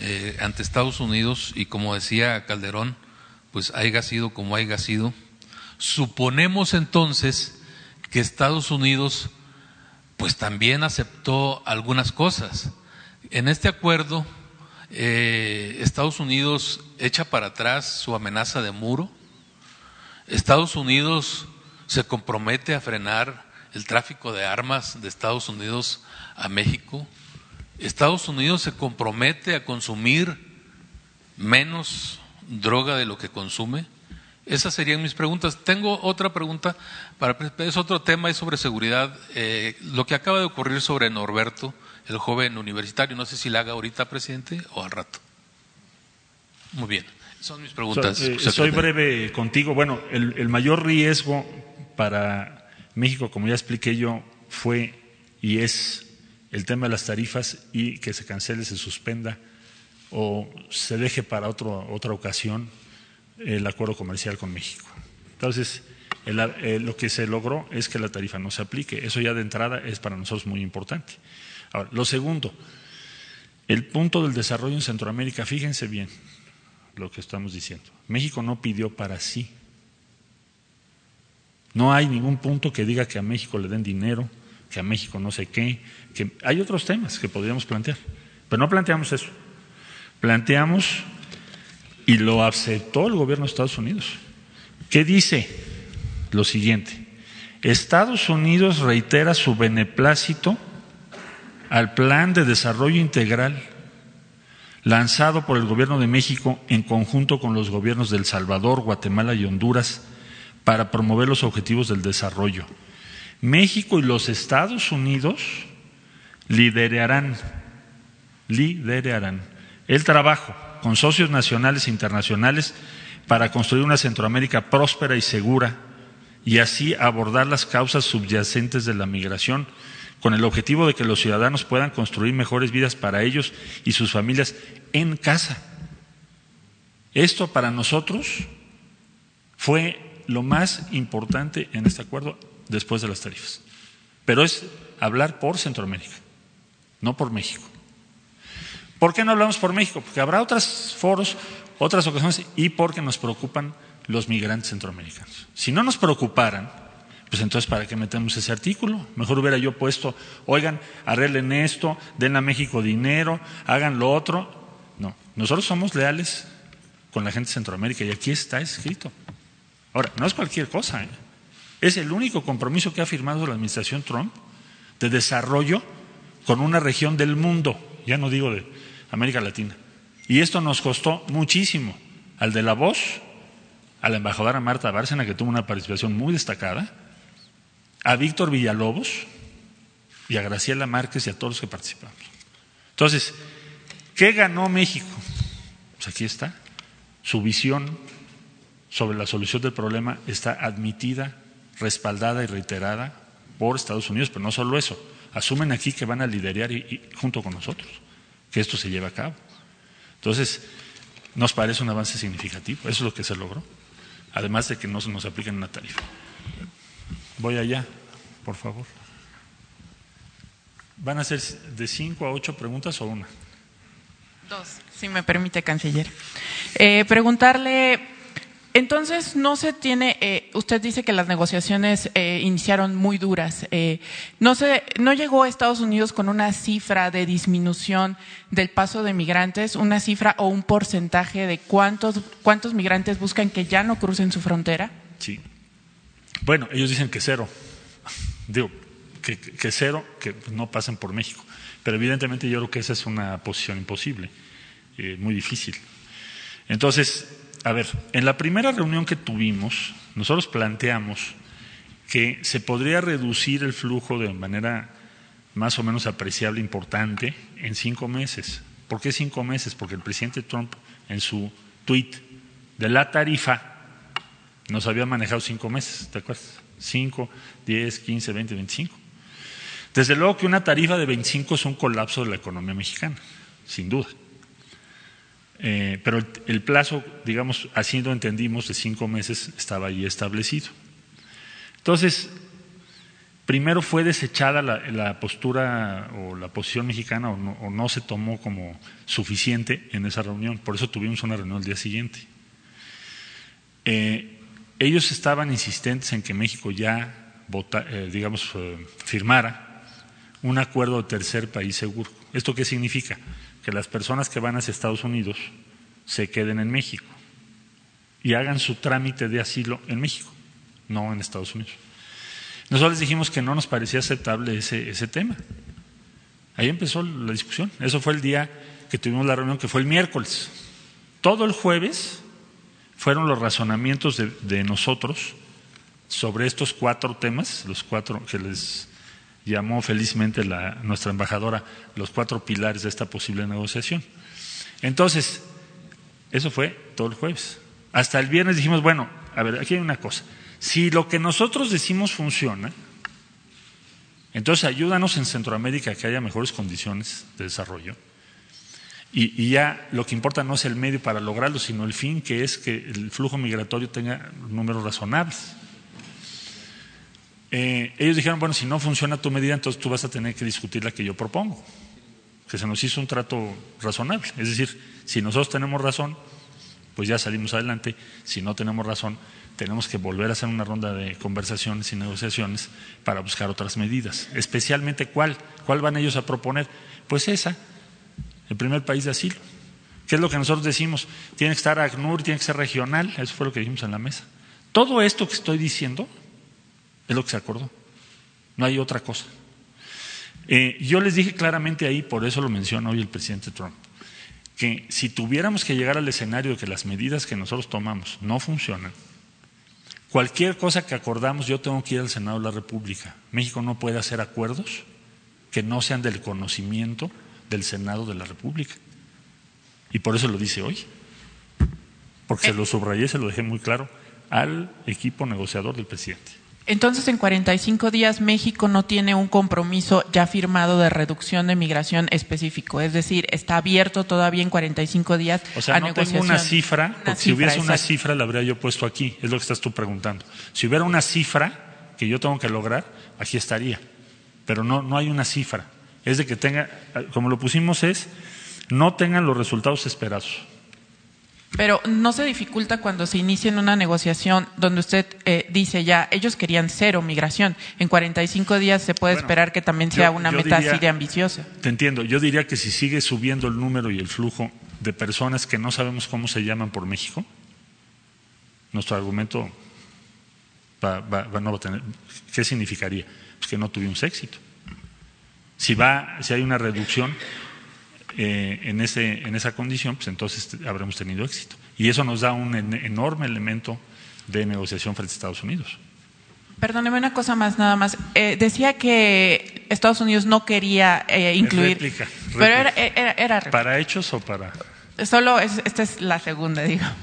eh, ante Estados Unidos y como decía Calderón, pues haya sido como haya sido. Suponemos entonces que Estados Unidos pues también aceptó algunas cosas. En este acuerdo, eh, Estados Unidos echa para atrás su amenaza de muro. Estados Unidos se compromete a frenar el tráfico de armas de Estados Unidos a México. Estados Unidos se compromete a consumir menos droga de lo que consume. Esas serían mis preguntas. Tengo otra pregunta, para, es otro tema, es sobre seguridad. Eh, lo que acaba de ocurrir sobre Norberto, el joven universitario, no sé si la haga ahorita, presidente, o al rato. Muy bien, son mis preguntas. Eh, soy breve contigo. Bueno, el, el mayor riesgo para México, como ya expliqué yo, fue y es el tema de las tarifas y que se cancele, se suspenda o se deje para otro, otra ocasión el acuerdo comercial con México. Entonces, lo que se logró es que la tarifa no se aplique. Eso ya de entrada es para nosotros muy importante. Ahora, lo segundo, el punto del desarrollo en Centroamérica, fíjense bien lo que estamos diciendo. México no pidió para sí. No hay ningún punto que diga que a México le den dinero, que a México no sé qué, que hay otros temas que podríamos plantear, pero no planteamos eso. Planteamos y lo aceptó el gobierno de Estados Unidos. ¿Qué dice? Lo siguiente. Estados Unidos reitera su beneplácito al Plan de Desarrollo Integral lanzado por el Gobierno de México en conjunto con los gobiernos de El Salvador, Guatemala y Honduras para promover los objetivos del desarrollo. México y los Estados Unidos liderarán, liderarán el trabajo con socios nacionales e internacionales para construir una Centroamérica próspera y segura y así abordar las causas subyacentes de la migración con el objetivo de que los ciudadanos puedan construir mejores vidas para ellos y sus familias en casa. Esto para nosotros fue lo más importante en este acuerdo después de las tarifas. Pero es hablar por Centroamérica, no por México. ¿Por qué no hablamos por México? Porque habrá otros foros, otras ocasiones y porque nos preocupan los migrantes centroamericanos. Si no nos preocuparan, pues entonces ¿para qué metemos ese artículo? Mejor hubiera yo puesto, oigan, arreglen esto, den a México dinero, hagan lo otro. No, nosotros somos leales con la gente de Centroamérica y aquí está escrito. Ahora, no es cualquier cosa, ¿eh? es el único compromiso que ha firmado la administración Trump de desarrollo con una región del mundo, ya no digo de América Latina. Y esto nos costó muchísimo al de la voz, a la embajadora Marta Bárcena, que tuvo una participación muy destacada, a Víctor Villalobos y a Graciela Márquez y a todos los que participamos. Entonces, ¿qué ganó México? Pues aquí está. Su visión sobre la solución del problema está admitida, respaldada y reiterada por Estados Unidos, pero no solo eso. Asumen aquí que van a liderar junto con nosotros que esto se lleve a cabo. Entonces, nos parece un avance significativo, eso es lo que se logró, además de que no se nos apliquen una tarifa. Voy allá, por favor. ¿Van a ser de cinco a ocho preguntas o una? Dos, si me permite, canciller. Eh, preguntarle entonces, no se tiene, eh, usted dice que las negociaciones eh, iniciaron muy duras. Eh, no, se, ¿No llegó a Estados Unidos con una cifra de disminución del paso de migrantes, una cifra o un porcentaje de cuántos, cuántos migrantes buscan que ya no crucen su frontera? Sí. Bueno, ellos dicen que cero. Digo, que, que cero, que no pasen por México. Pero evidentemente yo creo que esa es una posición imposible, muy difícil. Entonces, a ver, en la primera reunión que tuvimos, nosotros planteamos que se podría reducir el flujo de manera más o menos apreciable, importante, en cinco meses. ¿Por qué cinco meses? Porque el presidente Trump en su tweet de la tarifa nos había manejado cinco meses, ¿te acuerdas? Cinco, diez, quince, veinte, veinticinco. Desde luego que una tarifa de 25 es un colapso de la economía mexicana, sin duda. Eh, pero el, plazo, digamos, así lo entendimos, de cinco meses estaba ahí establecido. Entonces, primero fue desechada la, postura o la posición mexicana o no, se tomó como suficiente en esa reunión. Por eso tuvimos una reunión el día siguiente. Eh, ellos estaban insistentes en que México ya, eh, digamos, firmara un acuerdo de tercer país seguro. ¿Esto qué significa? Que las personas que van hacia Estados Unidos se queden en México y hagan su trámite de asilo en México, no en Estados Unidos. Nosotros les dijimos que no nos parecía aceptable ese, ese tema. Ahí empezó la discusión. Eso fue el día que tuvimos la reunión, que fue el miércoles. Todo el jueves fueron los razonamientos de, nosotros sobre estos cuatro temas, los cuatro que les llamó felizmente la, nuestra embajadora, los cuatro pilares de esta posible negociación. Entonces, eso fue todo el jueves. Hasta el viernes dijimos, bueno, a ver, aquí hay una cosa. Si lo que nosotros decimos funciona, entonces ayúdanos en Centroamérica a que haya mejores condiciones de desarrollo. Y, ya lo que importa no es el medio para lograrlo, sino el fin, que es que el flujo migratorio tenga números razonables. Eh, ellos dijeron, bueno, si no funciona tu medida, entonces tú vas a tener que discutir la que yo propongo, que se nos hizo un trato razonable. Es decir, si nosotros tenemos razón, pues ya salimos adelante, si no tenemos razón, tenemos que volver a hacer una ronda de conversaciones y negociaciones para buscar otras medidas. Especialmente cuál, cuál van ellos a proponer. Pues esa, el primer país de asilo. ¿Qué es lo que nosotros decimos? Tiene que estar ACNUR, tiene que ser regional, eso fue lo que dijimos en la mesa. Todo esto que estoy diciendo es lo que se acordó, no hay otra cosa. Eh, yo les dije claramente ahí, por eso lo menciona hoy el presidente Trump, que si tuviéramos que llegar al escenario de que las medidas que nosotros tomamos no funcionan, cualquier cosa que acordamos yo tengo que ir al Senado de la República. México no puede hacer acuerdos que no sean del conocimiento del Senado de la República. Y por eso lo dice hoy. Porque se eh. lo subrayé, se lo dejé muy claro al equipo negociador del presidente. Entonces, en 45 días México no tiene un compromiso ya firmado de reducción de migración específico, es decir, está abierto todavía en 45 días o sea, no tengo una cifra, porque si hubiese una cifra la habría yo puesto aquí, es lo que estás tú preguntando. Si hubiera una cifra que yo tengo que lograr, aquí estaría, pero no, no hay una cifra. Es de que tenga, como lo pusimos es, no tengan los resultados esperados. Pero no se dificulta cuando se inicia en una negociación donde usted eh, dice ya, ellos querían cero migración. En 45 días se puede esperar que también sea una meta así de ambiciosa. Te entiendo. Yo diría que si sigue subiendo el número y el flujo de personas que no sabemos cómo se llaman por México, nuestro argumento va, no va a tener. ¿Qué significaría? Pues que no tuvimos éxito. Si, va, si hay una reducción eh, en, ese, en esa condición, pues entonces habremos tenido éxito. Y eso nos da un enorme elemento de negociación frente a Estados Unidos. Perdóneme una cosa más, nada más. Eh, decía que Estados Unidos no quería eh, incluir. Réplica, Pero era, era, ¿Para hechos o para.? Solo, esta es la segunda, digamos.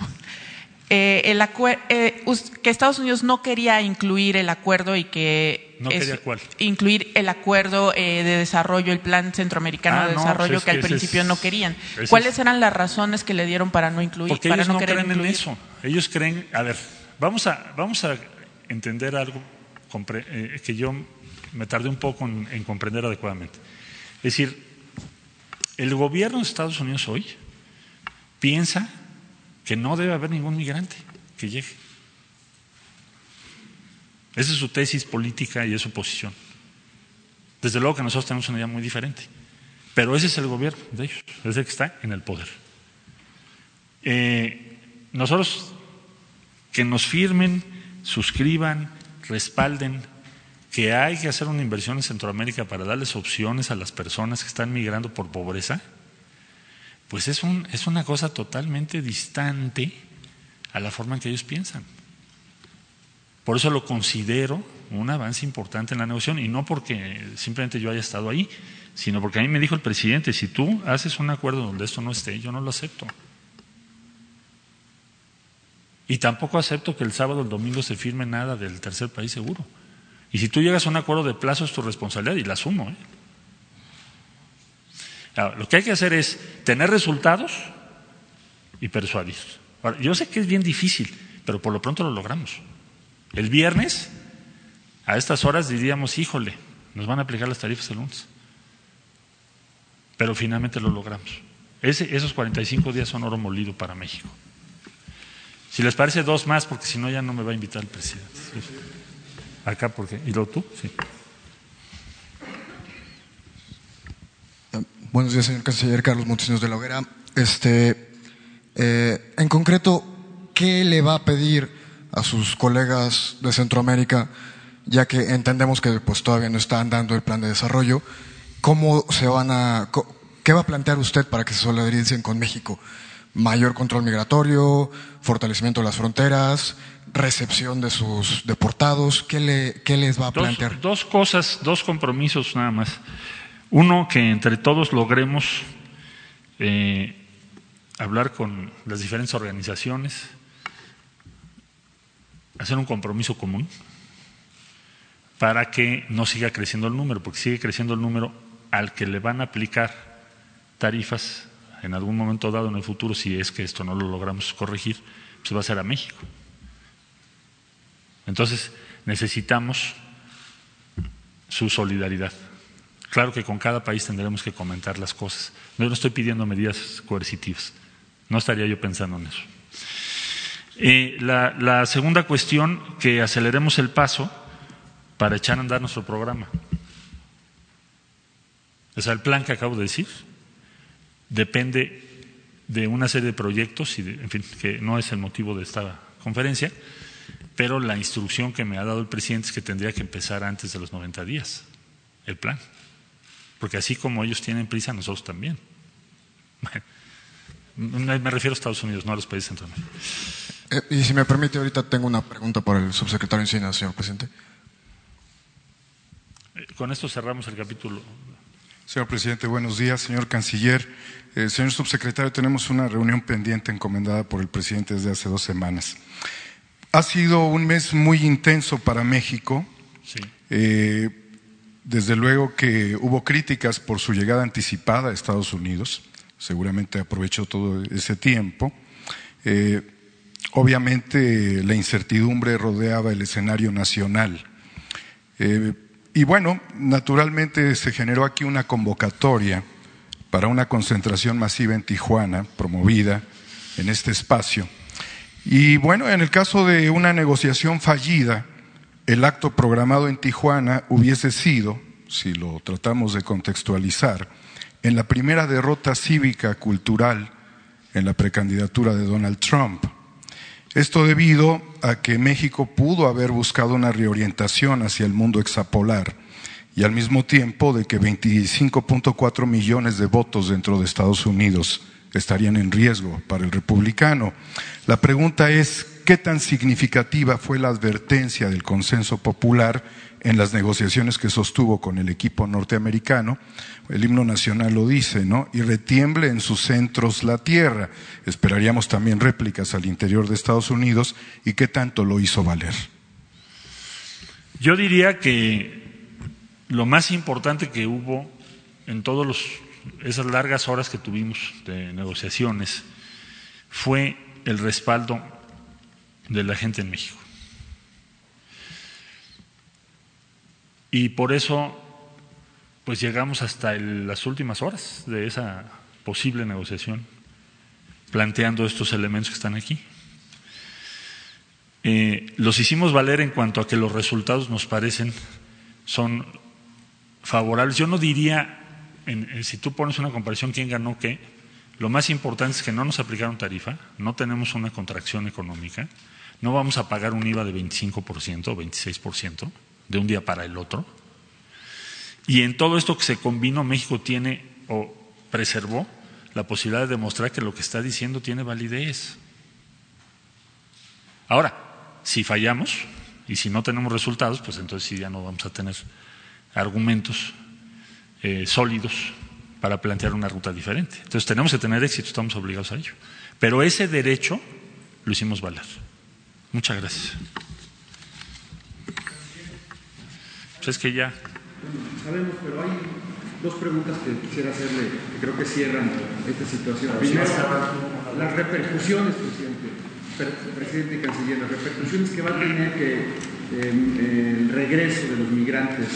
Eh, el eh, que Estados Unidos no quería incluir el acuerdo y que no quería cuál? incluir el acuerdo eh, de desarrollo, el plan centroamericano ah, de desarrollo pues que al principio no querían. ¿Cuáles eran las razones que le dieron para no incluir? Porque para ellos no, creen en eso. Ellos creen, a ver, vamos a vamos a entender algo que yo me tardé un poco en comprender adecuadamente. Es decir, el gobierno de Estados Unidos hoy piensa que no debe haber ningún migrante que llegue. Esa es su tesis política y es su posición. Desde luego que nosotros tenemos una idea muy diferente, pero ese es el gobierno de ellos, es el que está en el poder. Eh, nosotros que nos firmen, suscriban, respalden que hay que hacer una inversión en Centroamérica para darles opciones a las personas que están migrando por pobreza, pues es, un, es una cosa totalmente distante a la forma en que ellos piensan. Por eso lo considero un avance importante en la negociación y no porque simplemente yo haya estado ahí, sino porque a mí me dijo el presidente, si tú haces un acuerdo donde esto no esté, yo no lo acepto. Y tampoco acepto que el sábado o el domingo se firme nada del tercer país seguro. Y si tú llegas a un acuerdo de plazo es tu responsabilidad y la asumo. ¿eh? Lo que hay que hacer es tener resultados y persuadir. yo sé que es bien difícil, pero por lo pronto lo logramos. El viernes a estas horas diríamos, híjole, nos van a aplicar las tarifas el lunes. Pero finalmente lo logramos. Ese, esos 45 días son oro molido para México. Si les parece dos más, porque si no ya no me va a invitar el presidente. Acá, porque. ¿Y lo tú? Sí. Buenos días, señor canciller Carlos Montesinos de la Hoguera. Este, eh, en concreto, ¿qué le va a pedir a sus colegas de Centroamérica, ya que entendemos que pues, todavía no están dando el plan de desarrollo? ¿Cómo se van a, qué va a plantear usted para que se solidaricen con México? ¿Mayor control migratorio, fortalecimiento de las fronteras, recepción de sus deportados? ¿Qué, le, qué les va a plantear? Dos cosas, dos compromisos nada más. Uno, que entre todos logremos eh, hablar con las diferentes organizaciones, hacer un compromiso común para que no siga creciendo el número, porque sigue creciendo el número al que le van a aplicar tarifas en algún momento dado en el futuro, si es que esto no lo logramos corregir, pues va a ser a México. Entonces, necesitamos su solidaridad. Claro que con cada país tendremos que comentar las cosas. Yo no estoy pidiendo medidas coercitivas. No estaría yo pensando en eso. Eh, la, la, segunda cuestión, que aceleremos el paso para echar a andar nuestro programa. O sea, el plan que acabo de decir depende de una serie de proyectos, y en fin, que no es el motivo de esta conferencia, pero la instrucción que me ha dado el presidente es que tendría que empezar antes de los 90 días, el plan. Porque así como ellos tienen prisa, nosotros también. Me refiero a Estados Unidos, no a los países centrales. Eh, y si me permite, ahorita tengo una pregunta para el subsecretario de Encina, señor presidente. Eh, con esto cerramos el capítulo. Señor presidente, buenos días. Señor canciller, eh, señor subsecretario, tenemos una reunión pendiente encomendada por el presidente desde hace dos semanas. Ha sido un mes muy intenso para México. Sí. Desde luego que hubo críticas por su llegada anticipada a Estados Unidos, seguramente aprovechó todo ese tiempo. Eh, obviamente la incertidumbre rodeaba el escenario nacional. Eh, y bueno, naturalmente se generó aquí una convocatoria para una concentración masiva en Tijuana, promovida en este espacio. Y bueno, en el caso de una negociación fallida, el acto programado en Tijuana hubiese sido, si lo tratamos de contextualizar, en la primera derrota cívica cultural en la precandidatura de Donald Trump. Esto debido a que México pudo haber buscado una reorientación hacia el mundo exapolar y al mismo tiempo de que 25.4 millones de votos dentro de Estados Unidos estarían en riesgo para el republicano. La pregunta es, ¿qué tan significativa fue la advertencia del consenso popular en las negociaciones que sostuvo con el equipo norteamericano? El himno nacional lo dice, ¿no? Y retiemble en sus centros la tierra. Esperaríamos también réplicas al interior de Estados Unidos y qué tanto lo hizo valer. Yo diría que lo más importante que hubo en todos los esas largas horas que tuvimos de negociaciones fue el respaldo de la gente en México. Y por eso, pues llegamos hasta las últimas horas de esa posible negociación, planteando estos elementos que están aquí. Eh, los hicimos valer en cuanto a que los resultados nos parecen son favorables. Yo no diría si tú pones una comparación, ¿quién ganó qué? Lo más importante es que no nos aplicaron tarifa, no tenemos una contracción económica, no vamos a pagar un IVA de 25% o 26% de un día para el otro. Y en todo esto que se combinó, México tiene o preservó la posibilidad de demostrar que lo que está diciendo tiene validez. Ahora, si fallamos y si no tenemos resultados, pues entonces sí ya no vamos a tener argumentos eh, sólidos para plantear una ruta diferente. Entonces tenemos que tener éxito, estamos obligados a ello. Pero ese derecho lo hicimos valer. Muchas gracias. Pues es que ya. Sabemos, pero hay dos preguntas que quisiera hacerle, que creo que cierran esta situación. Primero, las repercusiones, presidente, presidente y canciller, las repercusiones que va a tener que eh, el regreso de los migrantes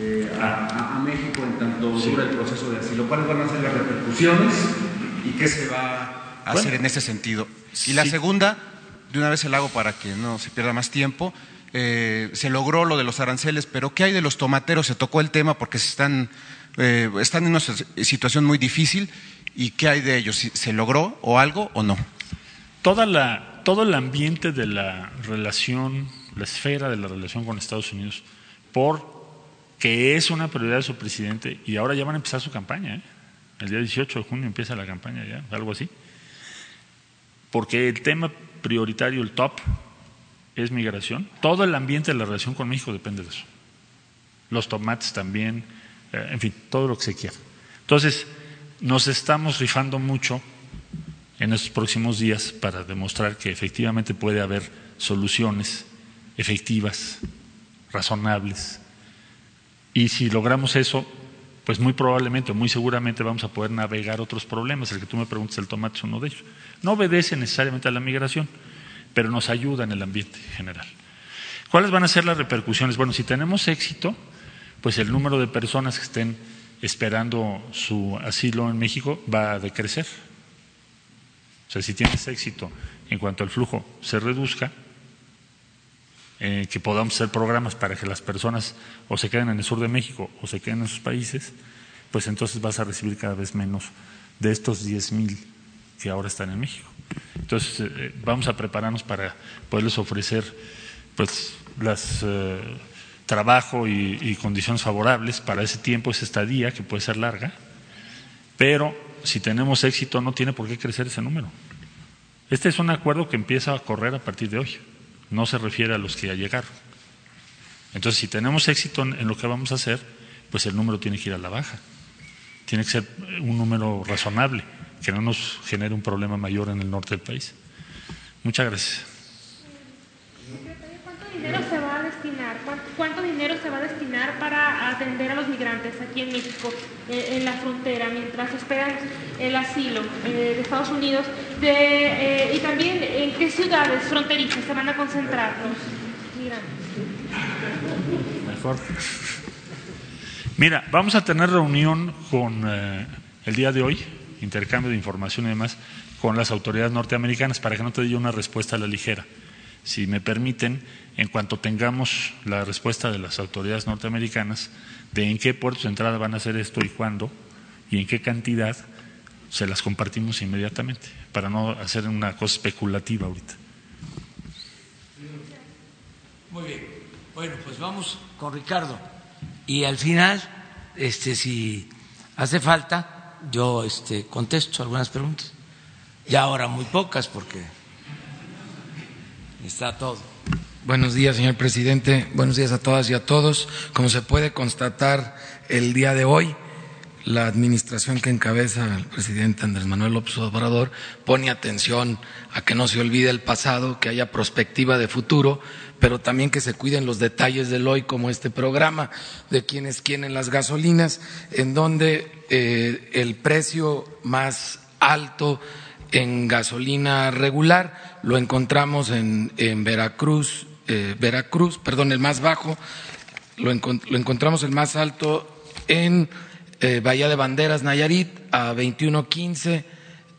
eh, a, a, México en tanto dura el proceso de asilo? ¿Cuáles van a ser las repercusiones y qué se va a hacer en ese sentido? Y la segunda, de una vez el hago para que no se pierda más tiempo. Eh, se logró lo de los aranceles, pero ¿qué hay de los tomateros? Se tocó el tema porque están, eh, están en una situación muy difícil. ¿Y qué hay de ellos? ¿Se logró o algo o no? Todo el ambiente de la relación, la esfera de la relación con Estados Unidos, por que es una prioridad de su presidente, y ahora ya van a empezar su campaña. ¿eh? El día 18 de junio empieza la campaña ya, algo así. Porque el tema prioritario, el top, es migración. Todo el ambiente de la relación con México depende de eso. Los tomates también, eh, en fin, todo lo que se quiera. Entonces, nos estamos rifando mucho en estos próximos días para demostrar que efectivamente puede haber soluciones efectivas, razonables. Y si logramos eso, pues muy probablemente, muy seguramente vamos a poder navegar otros problemas. El que tú me preguntas, el tomate es uno de ellos. No obedece necesariamente a la migración, pero nos ayuda en el ambiente general. ¿Cuáles van a ser las repercusiones? Bueno, si tenemos éxito, pues el número de personas que estén esperando su asilo en México va a decrecer. O sea, si tienes éxito en cuanto al flujo se reduzca, eh, que podamos hacer programas para que las personas o se queden en el sur de México o se queden en sus países, pues entonces vas a recibir cada vez menos de estos 10 mil que ahora están en México. Entonces, eh, eh, vamos a prepararnos para poderles ofrecer pues las trabajo y, condiciones favorables para ese tiempo, esa estadía, que puede ser larga, pero si tenemos éxito no tiene por qué crecer ese número. Este es un acuerdo que empieza a correr a partir de hoy, no se refiere a los que ya llegaron. Entonces, si tenemos éxito en lo que vamos a hacer, pues el número tiene que ir a la baja, tiene que ser un número razonable que no nos genere un problema mayor en el norte del país. Muchas gracias. ¿Cuánto dinero se va a destinar? ¿Cuánto, dinero se va a destinar para atender a los migrantes aquí en México, eh, en la frontera, mientras esperan el asilo eh, de Estados Unidos? De, eh, y también, ¿en qué ciudades fronterizas se van a concentrar los migrantes? Mejor. Mira, vamos a tener reunión con el día de hoy, intercambio de información y demás con las autoridades norteamericanas para que no te dé una respuesta a la ligera. Si me permiten, en cuanto tengamos la respuesta de las autoridades norteamericanas de en qué puertos de entrada van a hacer esto y cuándo y en qué cantidad, se las compartimos inmediatamente para no hacer una cosa especulativa ahorita. Muy bien. Bueno, pues vamos con Ricardo. Y al final, este, si hace falta, yo este, contesto algunas preguntas. Ya ahora muy pocas porque está todo. Buenos días, señor presidente. Buenos días a todas y a todos. Como se puede constatar el día de hoy, la administración que encabeza el presidente Andrés Manuel López Obrador pone atención a que no se olvide el pasado, que haya perspectiva de futuro, pero también que se cuiden los detalles del hoy, como este programa de quienes quieren las gasolinas, en donde eh, el precio más alto en gasolina regular lo encontramos en, Veracruz, eh, Veracruz, perdón, el más bajo, lo, encontramos el más alto en eh, Bahía de Banderas, Nayarit, a 21.15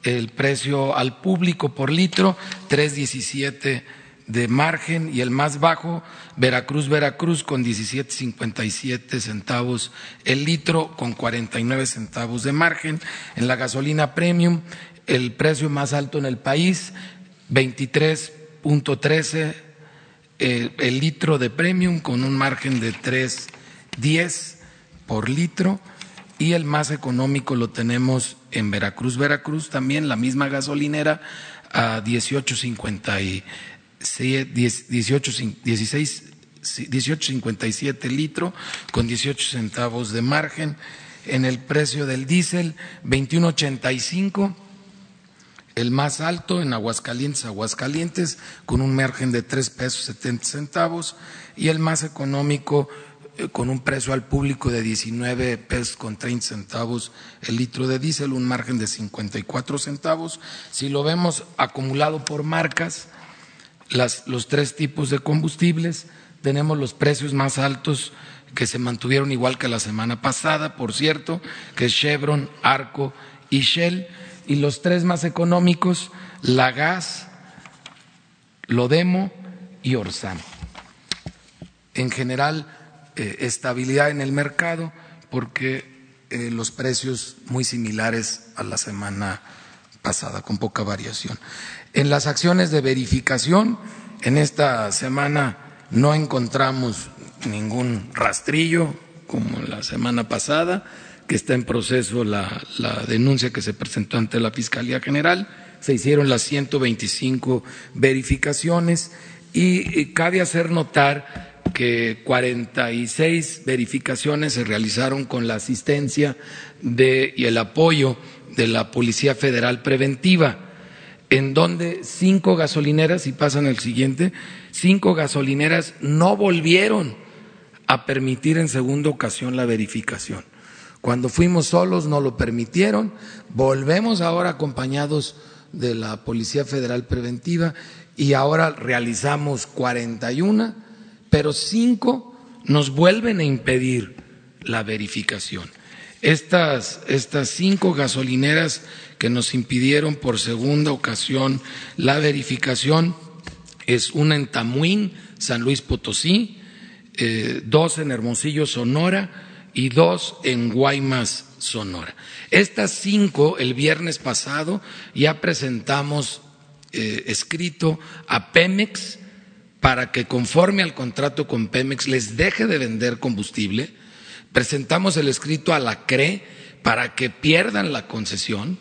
el precio al público por litro, 3.17 de margen y el más bajo, Veracruz, Veracruz con 17.57 centavos el litro con 49 centavos de margen. En la gasolina premium, el precio más alto en el país, 23.13 eh, el litro de premium con un margen de 3.10 por litro y el más económico lo tenemos en Veracruz, Veracruz también, la misma gasolinera a 18.50 18.57 litro con 18 centavos de margen. En el precio del diésel, 21.85, el más alto en Aguascalientes, Aguascalientes, con un margen de 3 pesos 70 centavos, y el más económico eh, con un precio al público de 19 pesos con 30 centavos el litro de diésel, un margen de 54 centavos. Si lo vemos acumulado por marcas, los tres tipos de combustibles, tenemos los precios más altos que se mantuvieron igual que la semana pasada, por cierto, que es Chevron, Arco y Shell, y los tres más económicos, la Gas, Lodemo y Orsam. En general, eh, estabilidad en el mercado porque eh, los precios muy similares a la semana pasada, con poca variación. En las acciones de verificación, en esta semana no encontramos ningún rastrillo como la semana pasada, que está en proceso la, denuncia que se presentó ante la Fiscalía General. Se hicieron las 125 verificaciones y, cabe hacer notar que 46 verificaciones se realizaron con la asistencia de, y el apoyo de la Policía Federal Preventiva, en donde cinco gasolineras, y pasan el siguiente, cinco gasolineras no volvieron a permitir en segunda ocasión la verificación. Cuando fuimos solos no lo permitieron, volvemos ahora acompañados de la Policía Federal Preventiva y ahora realizamos 41, pero cinco nos vuelven a impedir la verificación. Estas, estas cinco gasolineras que nos impidieron por segunda ocasión la verificación es una en Tamuín, San Luis Potosí, eh, dos en Hermosillo, Sonora y dos en Guaymas, Sonora. Estas cinco, el viernes pasado, ya presentamos eh, escrito a Pemex para que conforme al contrato con Pemex les deje de vender combustible Presentamos el escrito a la CRE para que pierdan la concesión,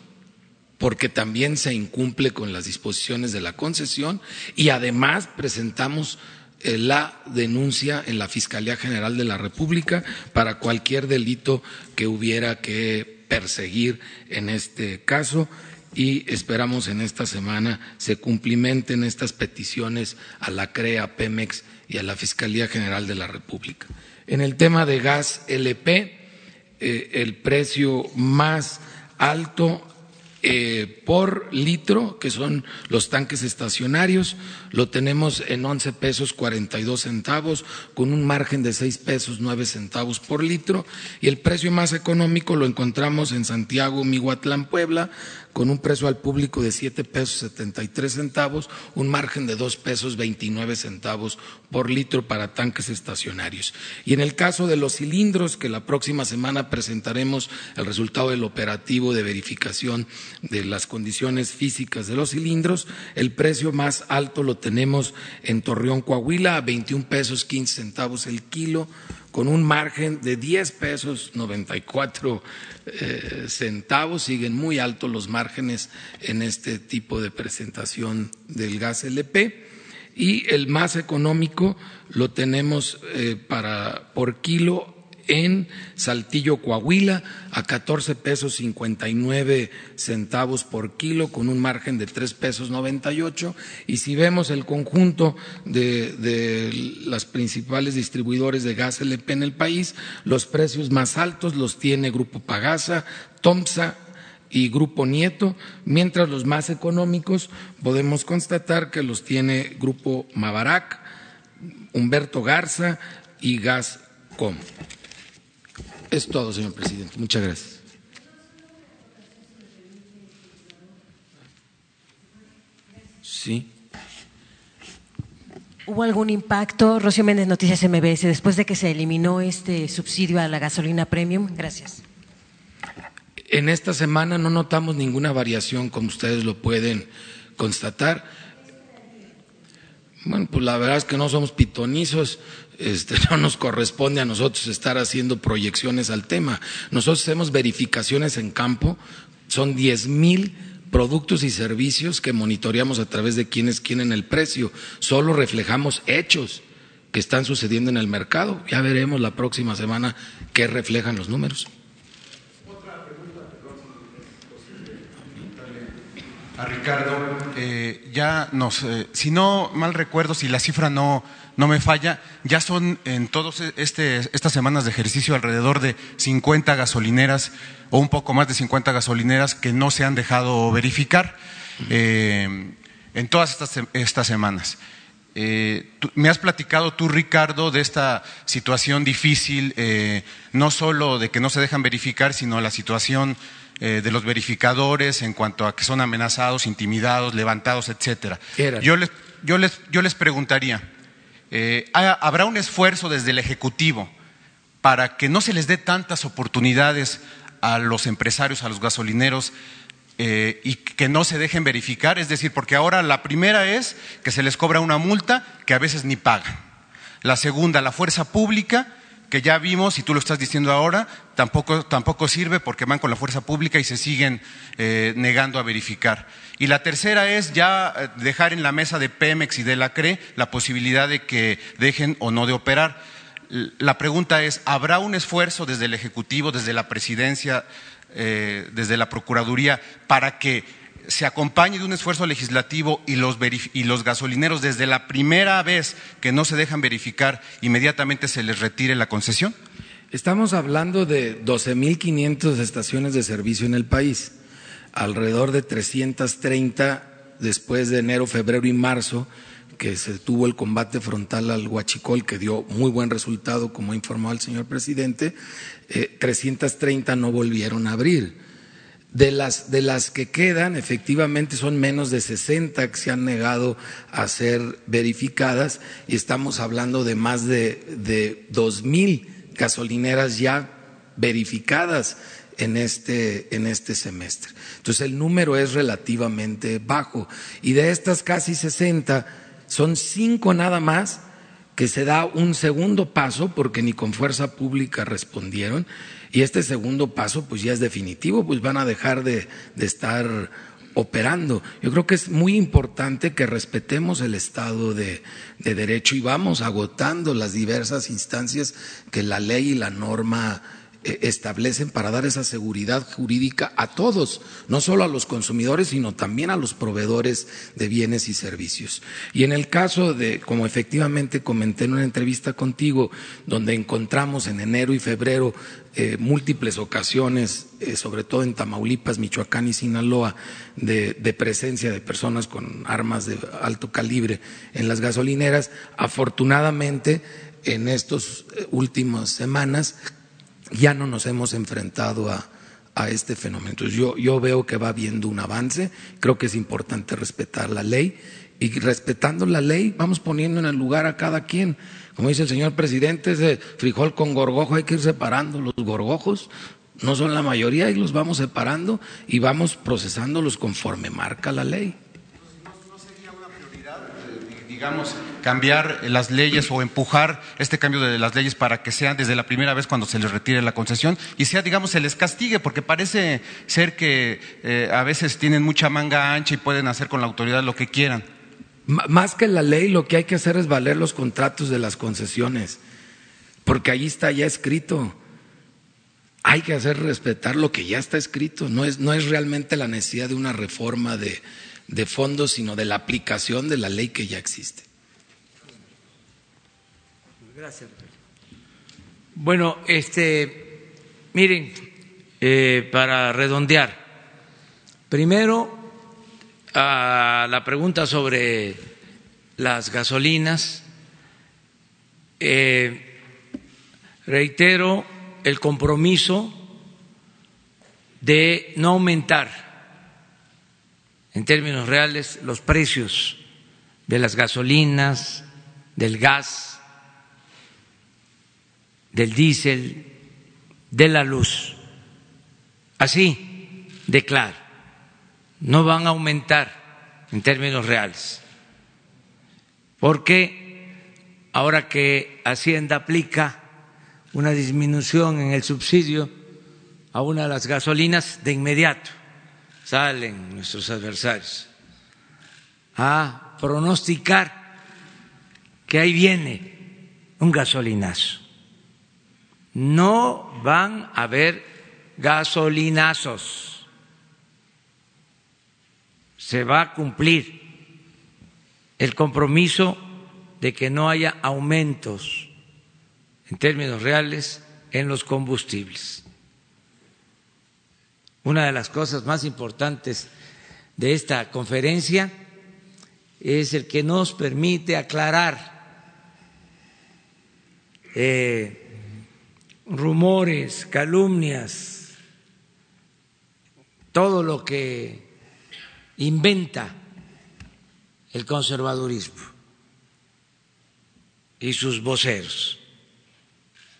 porque también se incumple con las disposiciones de la concesión, y además presentamos la denuncia en la Fiscalía General de la República para cualquier delito que hubiera que perseguir en este caso y esperamos en esta semana se cumplimenten estas peticiones a la CREA, Pemex y a la Fiscalía General de la República. En el tema de gas LP, eh, el precio más alto eh, por litro, que son los tanques estacionarios, lo tenemos en 11 pesos 42 centavos, con un margen de 6 pesos 9 centavos por litro, y el precio más económico lo encontramos en Santiago, Mihuatlán, Puebla, con un precio al público de siete pesos 73 centavos, un margen de dos pesos 29 centavos por litro para tanques estacionarios. Y en el caso de los cilindros, que la próxima semana presentaremos el resultado del operativo de verificación de las condiciones físicas de los cilindros, el precio más alto lo tenemos en Torreón, Coahuila, a 21 pesos 15 centavos el kilo, con un margen de 10 pesos 94 eh, centavos. Siguen muy altos los márgenes en este tipo de presentación del gas LP. Y el más económico lo tenemos eh, para, por kilo en Saltillo, Coahuila, a 14 pesos 59 centavos por kilo, con un margen de 3 pesos 98. Y si vemos el conjunto de, de las principales distribuidores de gas LP en el país, los precios más altos los tiene Grupo Pagasa, Tomsa, y Grupo Nieto, mientras los más económicos podemos constatar que los tiene Grupo Mavarac, Humberto Garza y Gascom. Es todo, señor presidente. Muchas gracias. Sí. ¿Hubo algún impacto, Rocío Méndez, Noticias MBS, después de que se eliminó este subsidio a la gasolina premium? Gracias. En esta semana no notamos ninguna variación, como ustedes lo pueden constatar. Bueno, pues la verdad es que no somos pitonizos, este, no nos corresponde a nosotros estar haciendo proyecciones al tema. Nosotros hacemos verificaciones en campo, son diez mil productos y servicios que monitoreamos a través de quienes quieren el precio. Solo reflejamos hechos que están sucediendo en el mercado. Ya veremos la próxima semana qué reflejan los números. A Ricardo, eh, ya nos, eh, si no mal recuerdo, si la cifra no, no me falla, ya son en todas este, estas semanas de ejercicio alrededor de 50 gasolineras o un poco más de 50 gasolineras que no se han dejado verificar eh, en todas estas, estas semanas. Eh, me has platicado tú, Ricardo, de esta situación difícil, eh, no solo de que no se dejan verificar, sino la situación eh, de los verificadores en cuanto a que son amenazados, intimidados, levantados, etcétera. Yo les, yo, les, yo les preguntaría, ¿habrá un esfuerzo desde el Ejecutivo para que no se les dé tantas oportunidades a los empresarios, a los gasolineros, eh, y que no se dejen verificar, es decir, porque ahora la primera es que se les cobra una multa que a veces ni pagan. La segunda, la fuerza pública, que ya vimos, y tú lo estás diciendo ahora, tampoco, tampoco sirve porque van con la fuerza pública y se siguen eh, negando a verificar. Y la tercera es ya eh, dejar en la mesa de Pemex y de la CRE la posibilidad de que dejen o no de operar. La pregunta es, ¿habrá un esfuerzo desde el Ejecutivo, desde la Presidencia, eh, desde la Procuraduría para que se acompañe de un esfuerzo legislativo y los, gasolineros desde la primera vez que no se dejan verificar, inmediatamente se les retire la concesión? Estamos hablando de 12.500 estaciones de servicio en el país, alrededor de 330 después de enero, febrero y marzo que se tuvo el combate frontal al Huachicol, que dio muy buen resultado, como informó el señor presidente, 330 eh, no volvieron a abrir. De las, de las que quedan, efectivamente son menos de 60 que se han negado a ser verificadas y estamos hablando de más de, de 2.000 gasolineras ya verificadas en este, en este semestre. Entonces el número es relativamente bajo y de estas casi 60 son cinco nada más que se da un segundo paso porque ni con fuerza pública respondieron y este segundo paso pues ya es definitivo, pues van a dejar de, de estar operando. Yo creo que es muy importante que respetemos el Estado de, de, Derecho y vamos agotando las diversas instancias que la ley y la norma establecen para dar esa seguridad jurídica a todos, no solo a los consumidores, sino también a los proveedores de bienes y servicios. Y en el caso de, como efectivamente comenté en una entrevista contigo, donde encontramos en enero y febrero eh, múltiples ocasiones, eh, sobre todo en Tamaulipas, Michoacán y Sinaloa, de, de, presencia de personas con armas de alto calibre en las gasolineras. Afortunadamente, en estas últimas semanas ya no nos hemos enfrentado a, este fenómeno. Entonces yo, yo veo que va habiendo un avance, creo que es importante respetar la ley y respetando la ley vamos poniendo en el lugar a cada quien. Como dice el señor presidente, ese frijol con gorgojo hay que ir separando. Los gorgojos no son la mayoría y los vamos separando y vamos procesándolos conforme marca la ley digamos, cambiar las leyes o empujar este cambio de las leyes para que sean desde la primera vez cuando se les retire la concesión y sea, digamos, se les castigue, porque parece ser que eh, a veces tienen mucha manga ancha y pueden hacer con la autoridad lo que quieran. más que la ley, lo que hay que hacer es valer los contratos de las concesiones, porque ahí está ya escrito. Hay que hacer respetar lo que ya está escrito, no es, no es realmente la necesidad de una reforma de, de fondo, sino de la aplicación de la ley que ya existe. Gracias. Bueno, este, miren, eh, para redondear, primero a la pregunta sobre las gasolinas, eh, reitero el compromiso de no aumentar en términos reales los precios de las gasolinas, del gas, del diésel, de la luz. Así de claro, no van a aumentar en términos reales, porque ahora que Hacienda aplica una disminución en el subsidio a una de las gasolinas, de inmediato salen nuestros adversarios a pronosticar que ahí viene un gasolinazo. No van a haber gasolinazos. Se va a cumplir el compromiso de que no haya aumentos en términos reales en los combustibles una de las cosas más importantes de esta conferencia es el que nos permite aclarar eh, rumores, calumnias, todo lo que inventa el conservadurismo y sus voceros.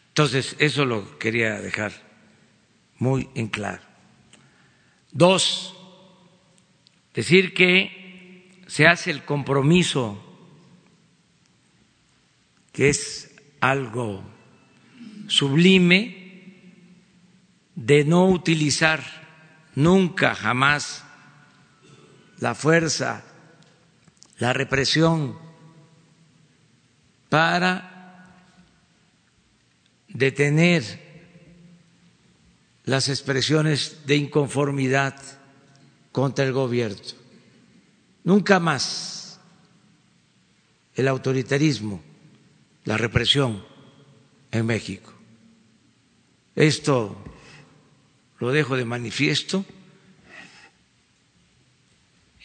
Entonces, eso lo quería dejar muy en claro. Dos, decir que se hace el compromiso, que es algo sublime, de no utilizar nunca, jamás la fuerza, la represión para detener las expresiones de inconformidad contra el gobierno. Nunca más el autoritarismo, la represión en México. Esto lo dejo de manifiesto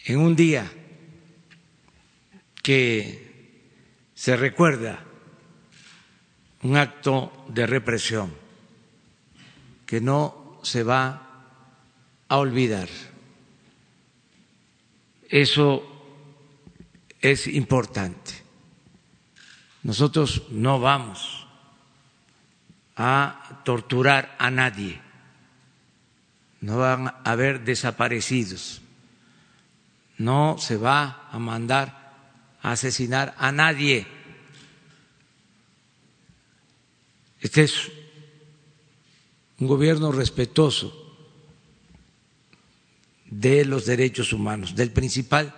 en un día que se recuerda un acto de represión no se va a olvidar. Eso es importante. Nosotros no vamos a torturar a nadie, no van a haber desaparecidos, no se va a mandar a asesinar a nadie. Este es un gobierno respetuoso de los derechos humanos, del principal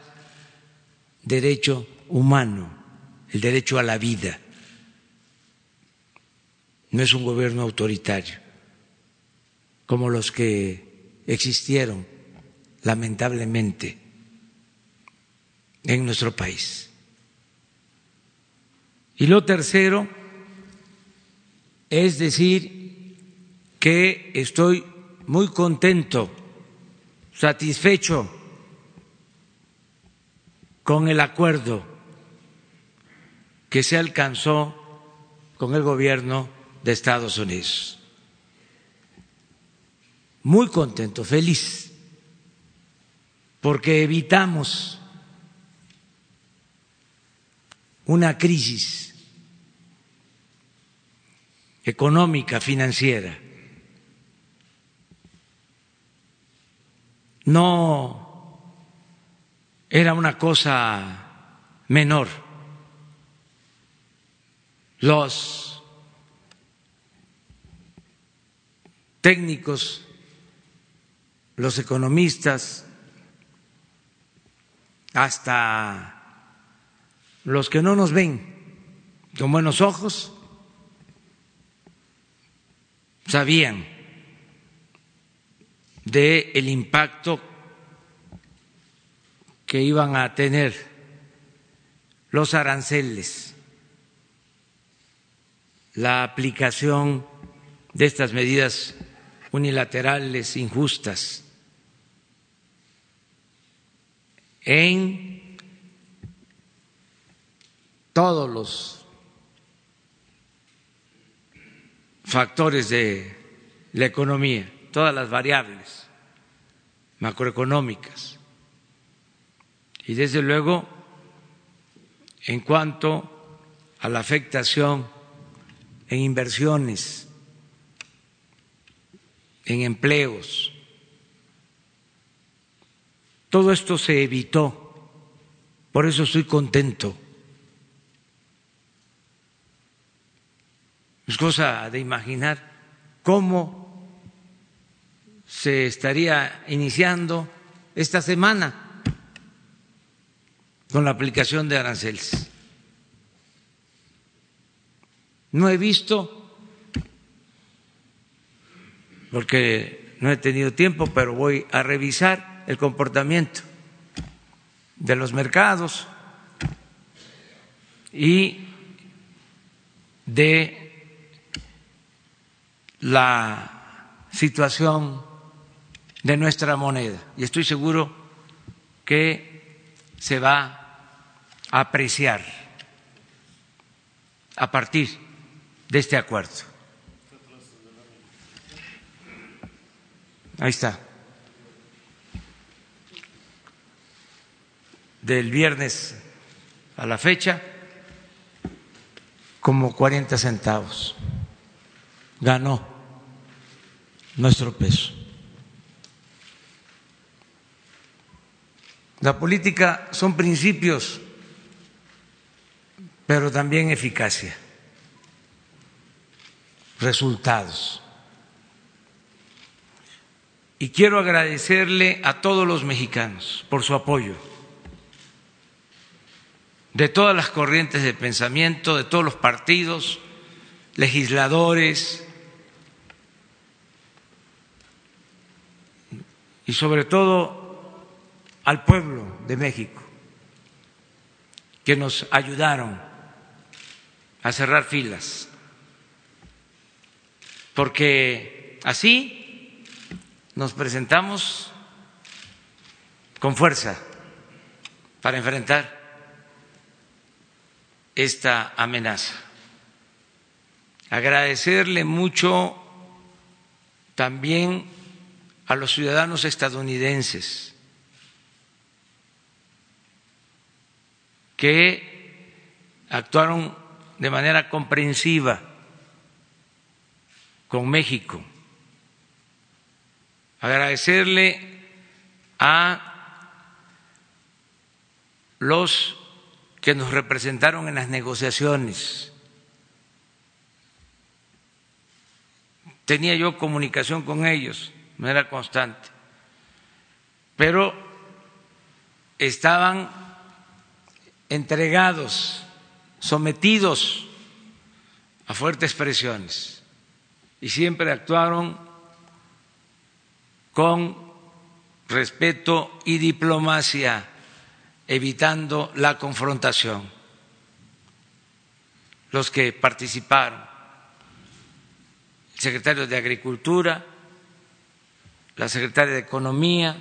derecho humano, el derecho a la vida. No es un gobierno autoritario como los que existieron lamentablemente en nuestro país. Y lo tercero es decir que estoy muy contento satisfecho con el acuerdo que se alcanzó con el gobierno de Estados Unidos. Muy contento, feliz, porque evitamos una crisis económica, financiera no era una cosa menor. Los técnicos, los economistas, hasta los que no nos ven con buenos ojos, sabían del el impacto que iban a tener los aranceles, la aplicación de estas medidas unilaterales injustas en todos los factores de la economía, todas las variables macroeconómicas. Y desde luego, en cuanto a la afectación en inversiones, en empleos, todo esto se evitó. Por eso estoy contento. Es cosa de imaginar cómo se estaría iniciando esta semana con la aplicación de aranceles. No he visto, porque no he tenido tiempo, pero voy a revisar el comportamiento de los mercados y de la situación de nuestra moneda. Y estoy seguro que se va apreciar a partir de este acuerdo. Ahí está. Del viernes a la fecha, como 40 centavos ganó nuestro peso. La política son principios, pero también eficacia, resultados. Y quiero agradecerle a todos los mexicanos por su apoyo, de todas las corrientes de pensamiento, de todos los partidos, legisladores y sobre todo al pueblo de México, que nos ayudaron a cerrar filas, porque así nos presentamos con fuerza para enfrentar esta amenaza. Agradecerle mucho también a los ciudadanos estadounidenses que actuaron de manera comprensiva con México. Agradecerle a los que nos representaron en las negociaciones. Tenía yo comunicación con ellos de manera constante, pero estaban entregados, sometidos a fuertes presiones y siempre actuaron con respeto y diplomacia, evitando la confrontación. Los que participaron, el secretario de Agricultura, la secretaria de Economía,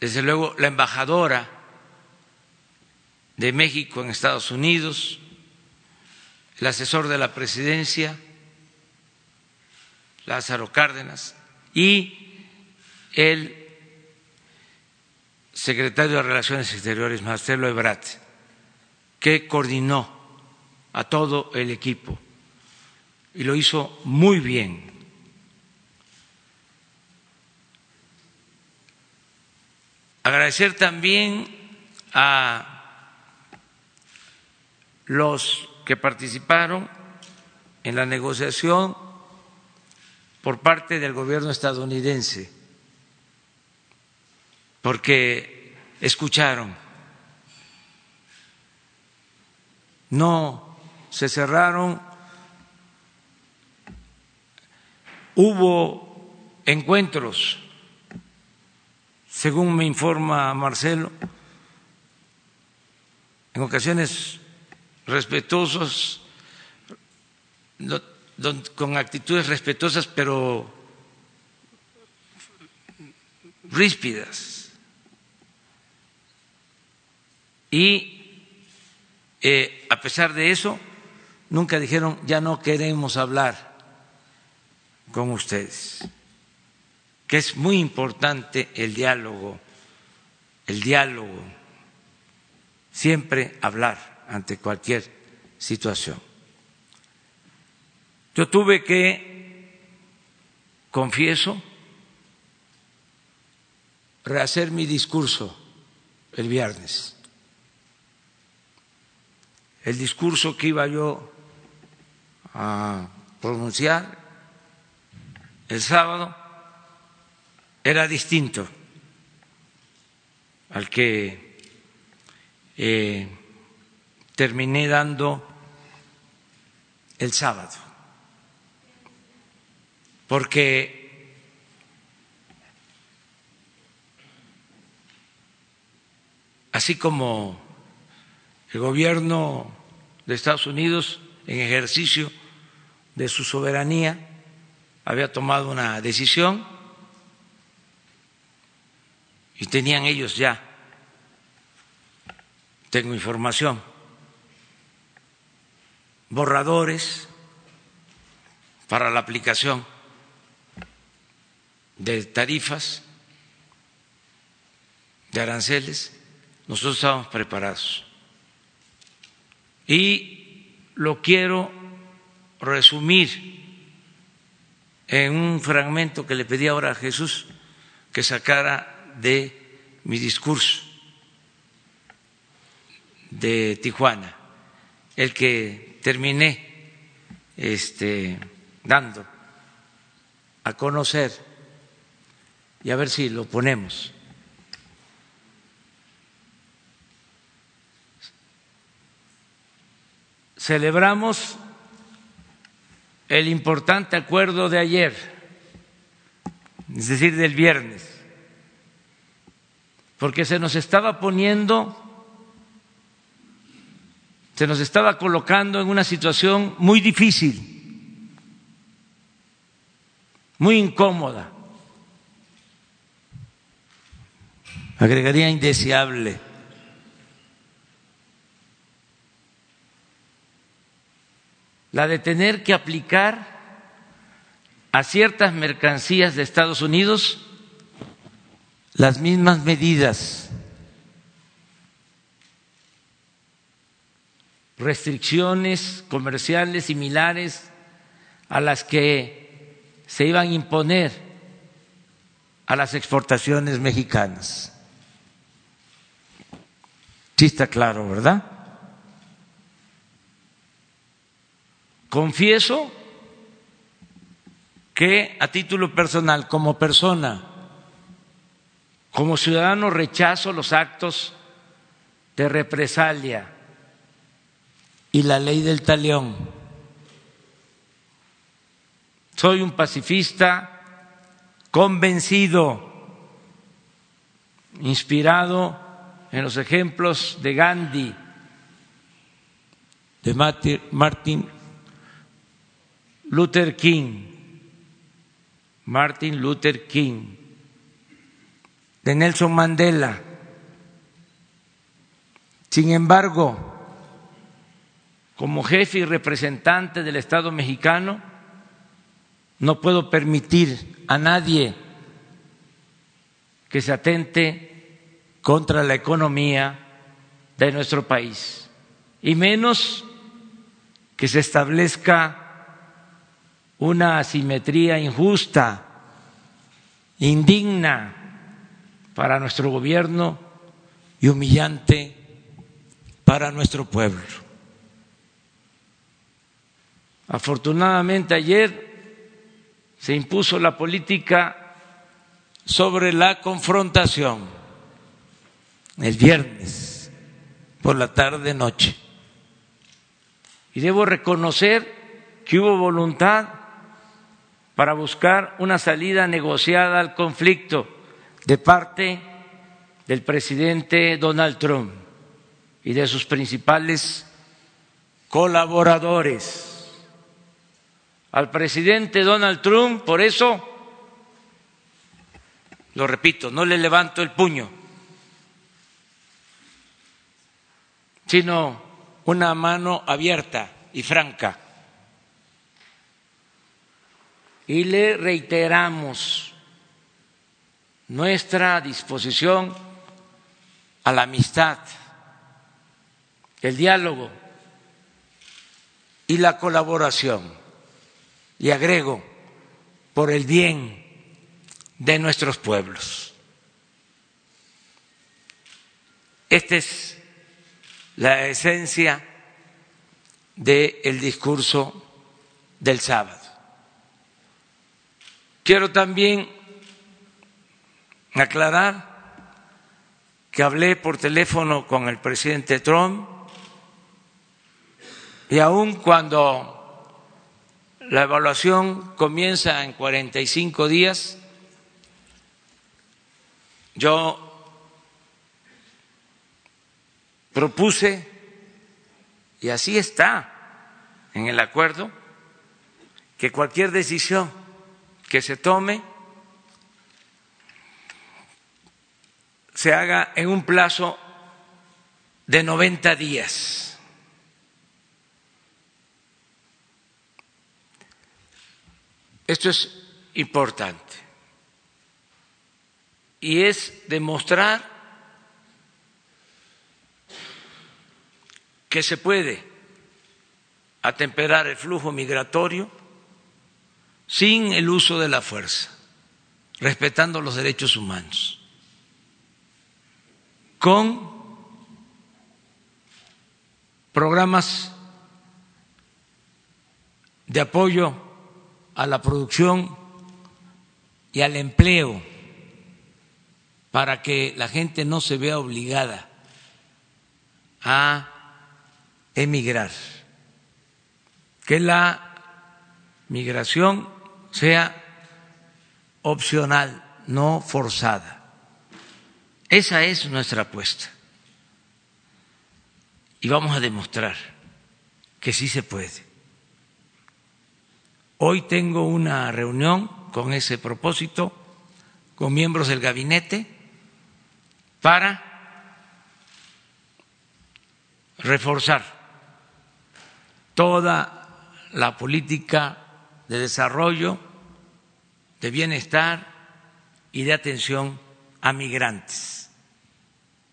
desde luego la embajadora de México en Estados Unidos, el asesor de la presidencia, Lázaro Cárdenas, y el secretario de Relaciones Exteriores, Marcelo Ebrat, que coordinó a todo el equipo y lo hizo muy bien. Agradecer también a los que participaron en la negociación por parte del gobierno estadounidense, porque escucharon, no se cerraron, hubo encuentros según me informa Marcelo, en ocasiones respetuosos, con actitudes respetuosas, pero ríspidas. Y eh, a pesar de eso, nunca dijeron, ya no queremos hablar con ustedes que es muy importante el diálogo, el diálogo, siempre hablar ante cualquier situación. Yo tuve que, confieso, rehacer mi discurso el viernes. El discurso que iba yo a pronunciar el sábado era distinto al que eh, terminé dando el sábado, porque así como el gobierno de Estados Unidos, en ejercicio de su soberanía, había tomado una decisión, y tenían ellos ya tengo información, borradores para la aplicación de tarifas, de aranceles, nosotros estamos preparados. Y lo quiero resumir en un fragmento que le pedí ahora a Jesús que sacara de mi discurso de Tijuana, el que terminé este, dando a conocer y a ver si lo ponemos. Celebramos el importante acuerdo de ayer, es decir, del viernes, porque se nos estaba poniendo, se nos estaba colocando en una situación muy difícil, muy incómoda, agregaría indeseable. la de tener que aplicar a ciertas mercancías de Estados Unidos las mismas medidas, restricciones comerciales similares a las que se iban a imponer a las exportaciones mexicanas. Sí está claro, ¿verdad? Confieso que a título personal, como persona, como ciudadano, rechazo los actos de represalia y la ley del talión. Soy un pacifista convencido, inspirado en los ejemplos de Gandhi, de Martin Luther King, Martin Luther King, de Nelson Mandela. Sin embargo, como jefe y representante del Estado mexicano, no puedo permitir a nadie que se atente contra la economía de nuestro país, y menos que se establezca una asimetría injusta, indigna para nuestro gobierno y humillante para nuestro pueblo. Afortunadamente ayer se impuso la política sobre la confrontación el viernes por la tarde noche. Y debo reconocer que hubo voluntad para buscar una salida negociada al conflicto de parte del presidente Donald Trump y de sus principales colaboradores. Al presidente Donald Trump, por eso, lo repito, no le levanto el puño, sino una mano abierta y franca y le reiteramos nuestra disposición a la amistad, el diálogo y la colaboración. Y agrego, por el bien de nuestros pueblos. Esta es la esencia del discurso del sábado. Quiero también aclarar que hablé por teléfono con el presidente Trump y aun cuando la evaluación comienza en 45 días, yo propuse, y así está en el acuerdo, que cualquier decisión que se tome se haga en un plazo de 90 días. Esto es importante y es demostrar que se puede atemperar el flujo migratorio sin el uso de la fuerza, respetando los derechos humanos, con programas de apoyo a la producción y al empleo para que la gente no se vea obligada a emigrar, que la migración sea opcional, no forzada. Esa es nuestra apuesta. Y vamos a demostrar que sí se puede. Hoy tengo una reunión con ese propósito con miembros del gabinete para reforzar toda la política de desarrollo, de bienestar y de atención a migrantes.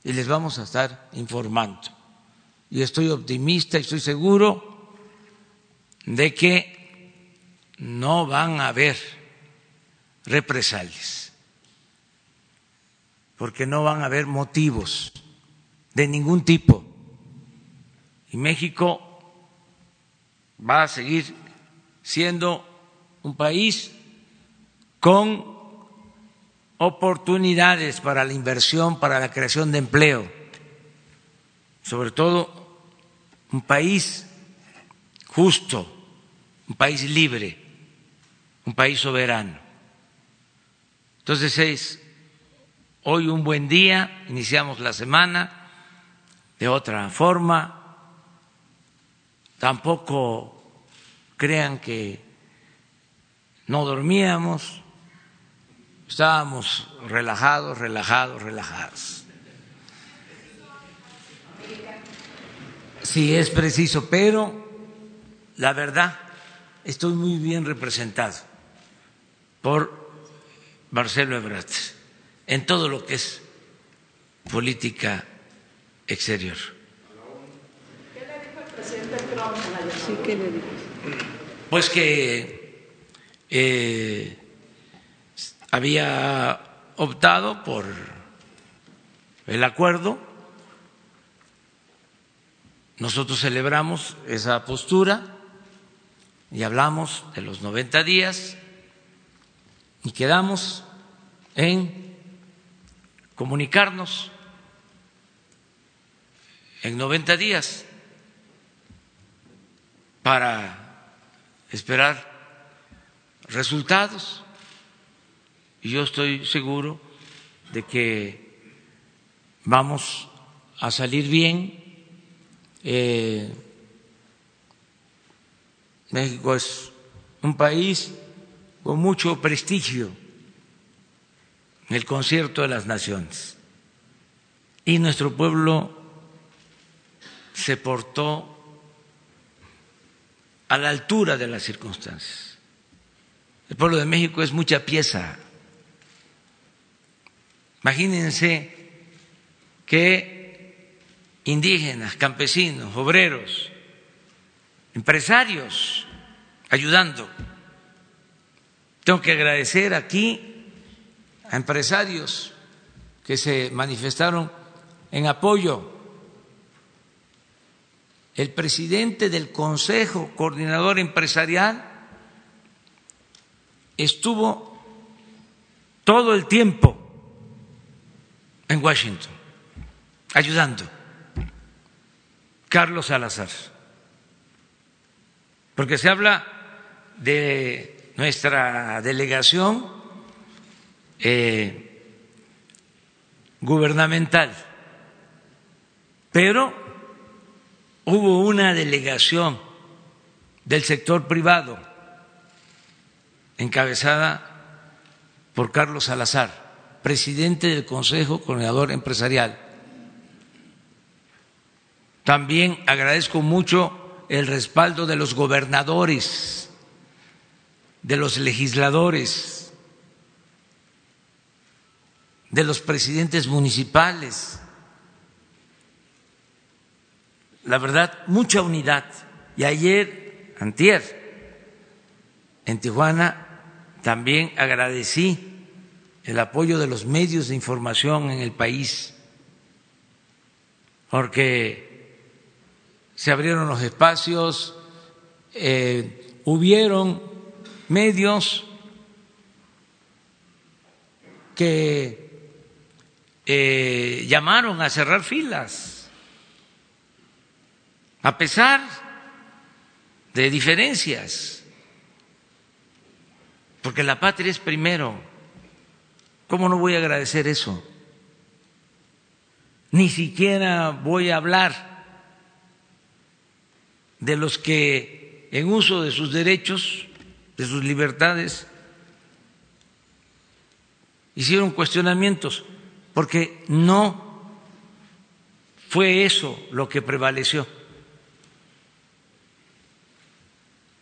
Y les vamos a estar informando. Y estoy optimista y estoy seguro de que no van a haber represalias, porque no van a haber motivos de ningún tipo. Y México va a seguir siendo un país con oportunidades para la inversión, para la creación de empleo, sobre todo un país justo, un país libre, un país soberano. Entonces es hoy un buen día, iniciamos la semana de otra forma, tampoco crean que no dormíamos, estábamos relajados, relajados, relajados. Si es preciso, pero la verdad estoy muy bien representado por Marcelo Ebrard en todo lo que es política exterior. ¿Qué le dijo el presidente Trump Sí, ¿qué le dijo? Pues que eh, había optado por el acuerdo. Nosotros celebramos esa postura y hablamos de los 90 días y quedamos en comunicarnos en 90 días para esperar resultados. Y yo estoy seguro de que vamos a salir bien. Eh, México es un país con mucho prestigio en el concierto de las naciones. Y nuestro pueblo se portó a la altura de las circunstancias. El pueblo de México es mucha pieza. Imagínense que indígenas, campesinos, obreros, empresarios ayudando tengo que agradecer aquí a empresarios que se manifestaron en apoyo. El presidente del Consejo Coordinador Empresarial estuvo todo el tiempo en Washington ayudando. Carlos Salazar. Porque se habla de nuestra delegación eh, gubernamental, pero hubo una delegación del sector privado encabezada por Carlos Salazar, presidente del Consejo Coordinador Empresarial. También agradezco mucho el respaldo de los gobernadores, de los legisladores, de los presidentes municipales. La verdad, mucha unidad. Y ayer, antier, en Tijuana, también agradecí el apoyo de los medios de información en el país, porque se abrieron los espacios, eh, hubieron medios que eh, llamaron a cerrar filas, a pesar de diferencias, porque la patria es primero. ¿Cómo no voy a agradecer eso? Ni siquiera voy a hablar de los que en uso de sus derechos, de sus libertades, hicieron cuestionamientos, porque no fue eso lo que prevaleció,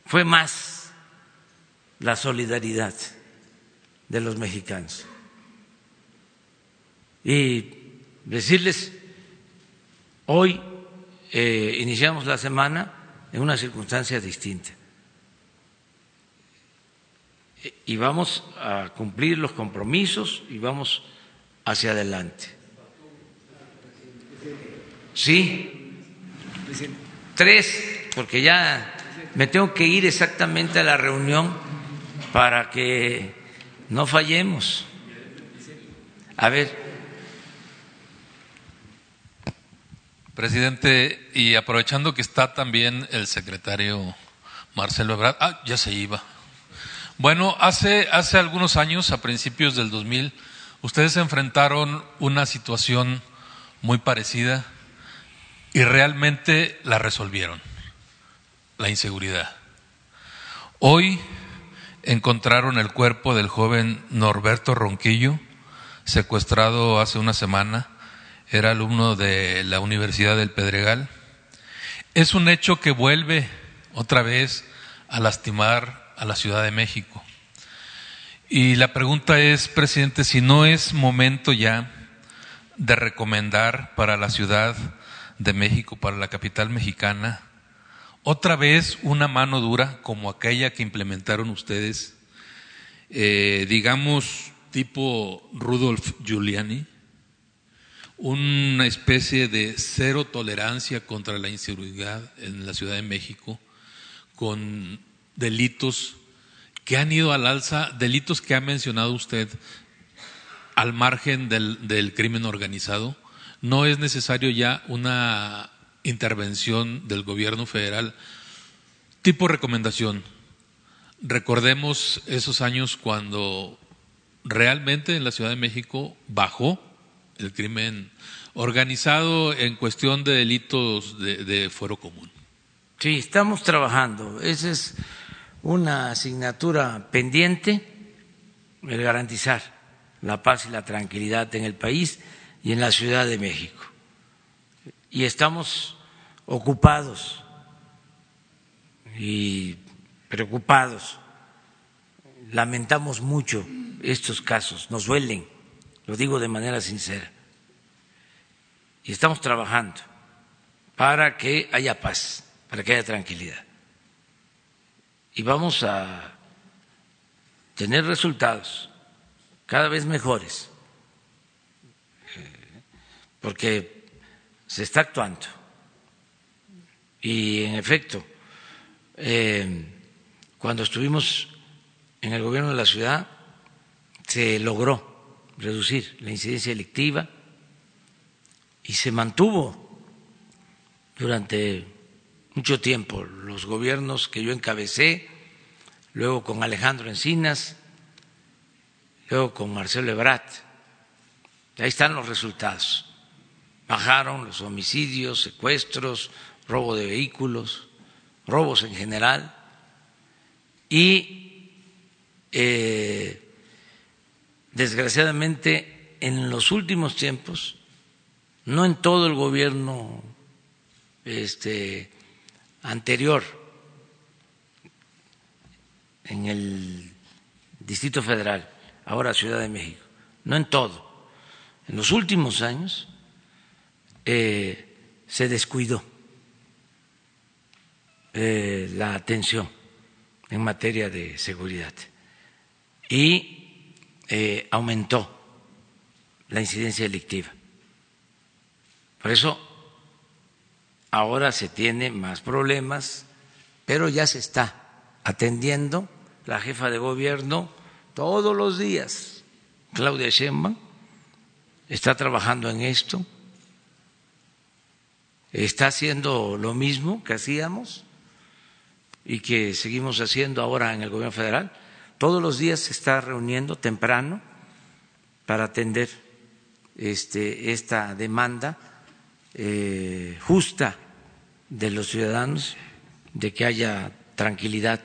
fue más la solidaridad de los mexicanos y decirles, hoy eh, iniciamos la semana en una circunstancia distinta y vamos a cumplir los compromisos y vamos hacia adelante. Sí, tres, porque ya me tengo que ir exactamente a la reunión para que no fallemos. A ver. Presidente, y aprovechando que está también el secretario Marcelo Ebrard, ah, ya se iba. Bueno, hace, hace algunos años, a principios del 2000, ustedes enfrentaron una situación muy parecida y realmente la resolvieron, la inseguridad. Hoy encontraron el cuerpo del joven Norberto Ronquillo, secuestrado hace una semana era alumno de la Universidad del Pedregal. Es un hecho que vuelve otra vez a lastimar a la Ciudad de México. Y la pregunta es, presidente, si no es momento ya de recomendar para la Ciudad de México, para la capital mexicana, otra vez una mano dura como aquella que implementaron ustedes, eh, digamos tipo Rudolf Giuliani, una especie de cero tolerancia contra la inseguridad en la Ciudad de México, con delitos que han ido al alza, delitos que ha mencionado usted al margen del, del crimen organizado. No es necesario ya una intervención del gobierno federal. Tipo recomendación. Recordemos esos años cuando realmente en la Ciudad de México bajó el crimen organizado en cuestión de delitos de, de fuero común. Sí, estamos trabajando. Esa es una asignatura pendiente, el garantizar la paz y la tranquilidad en el país y en la Ciudad de México. Y estamos ocupados y preocupados. Lamentamos mucho estos casos, nos duelen lo digo de manera sincera. Y estamos trabajando para que haya paz, para que haya tranquilidad. Y vamos a tener resultados cada vez mejores, porque se está actuando. Y en efecto, eh, cuando estuvimos en el gobierno de la ciudad, se logró reducir la incidencia electiva y se mantuvo durante mucho tiempo los gobiernos que yo encabecé, luego con Alejandro Encinas, luego con Marcelo Ebrat. Ahí están los resultados. Bajaron los homicidios, secuestros, robo de vehículos, robos en general y eh, desgraciadamente en los últimos tiempos, no en todo el gobierno este, anterior en el Distrito Federal, ahora Ciudad de México, no en todo. En los últimos años eh, se descuidó eh, la atención en materia de seguridad y eh, aumentó la incidencia delictiva. Por eso ahora se tiene más problemas, pero ya se está atendiendo la jefa de gobierno todos los días, Claudia Sheinbaum, está trabajando en esto, está haciendo lo mismo que hacíamos y que seguimos haciendo ahora en el gobierno federal. Todos los días se está reuniendo temprano para atender este, esta demanda eh, justa de los ciudadanos de que haya tranquilidad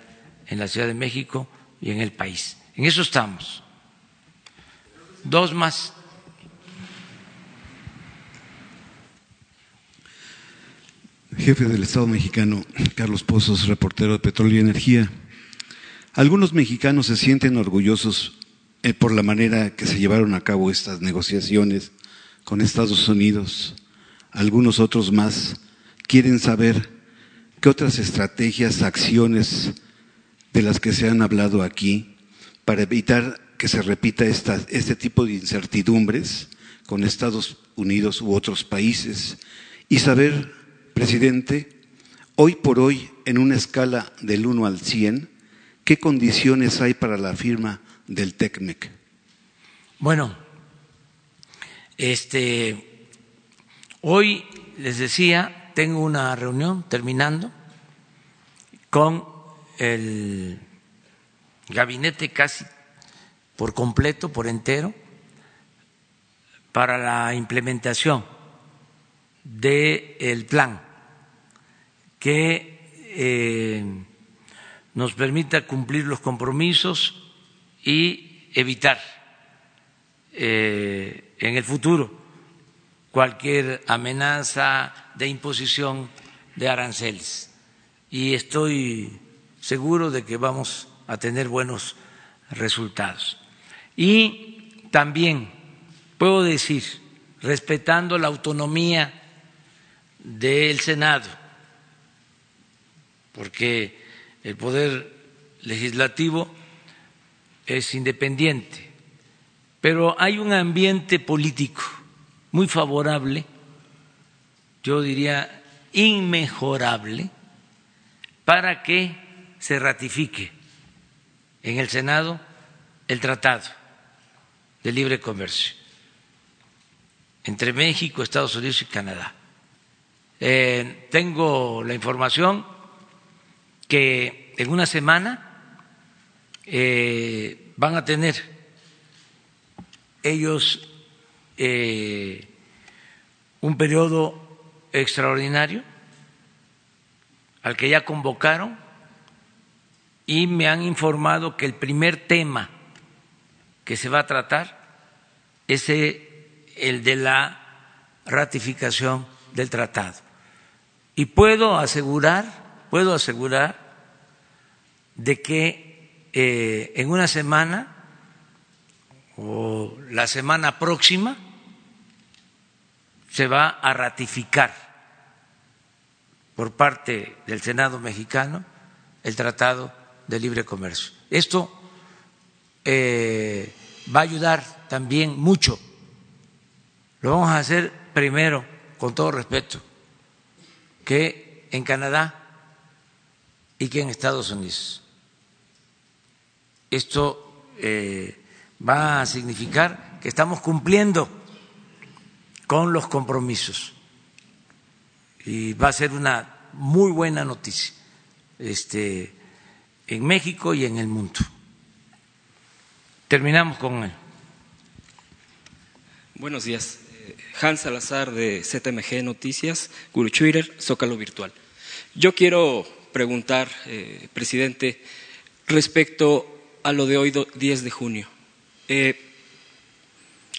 en la Ciudad de México y en el país. En eso estamos. Dos más. Jefe del Estado mexicano, Carlos Pozos, reportero de Petróleo y Energía. Algunos mexicanos se sienten orgullosos eh, por la manera que se llevaron a cabo estas negociaciones con Estados Unidos. Algunos otros más quieren saber qué otras estrategias, acciones de las que se han hablado aquí para evitar que se repita este tipo de incertidumbres con Estados Unidos u otros países y saber, presidente, hoy por hoy, en una escala del 1 al 100, qué condiciones hay para la firma del TECMEC. Bueno, este, hoy les decía, tengo una reunión terminando con el gabinete casi por completo, por entero, para la implementación del plan que eh, nos permita cumplir los compromisos y evitar eh, en el futuro cualquier amenaza de imposición de aranceles. Y estoy seguro de que vamos a tener buenos resultados. Y también puedo decir, respetando la autonomía del Senado, porque el poder legislativo es independiente, pero hay un ambiente político muy favorable, yo diría inmejorable, para que se ratifique en el Senado el Tratado de Libre Comercio entre México, Estados Unidos y Canadá. Eh, tengo la información que en una semana eh, van a tener ellos eh, un periodo extraordinario al que ya convocaron y me han informado que el primer tema que se va a tratar es el de la ratificación del tratado. Y puedo asegurar, puedo asegurar de que eh, en una semana o la semana próxima se va a ratificar por parte del Senado mexicano el tratado de libre comercio. Esto eh, va a ayudar también mucho. Lo vamos a hacer primero, con todo respeto, que en Canadá y que en Estados Unidos. Esto eh, va a significar que estamos cumpliendo con los compromisos y va a ser una muy buena noticia. Este, en México y en el mundo. Terminamos con él. Buenos días. Eh, Hans Salazar de ZMG Noticias, Guru Twitter, Zócalo Virtual. Yo quiero preguntar, eh, presidente, respecto a lo de hoy, 10 de junio. Eh,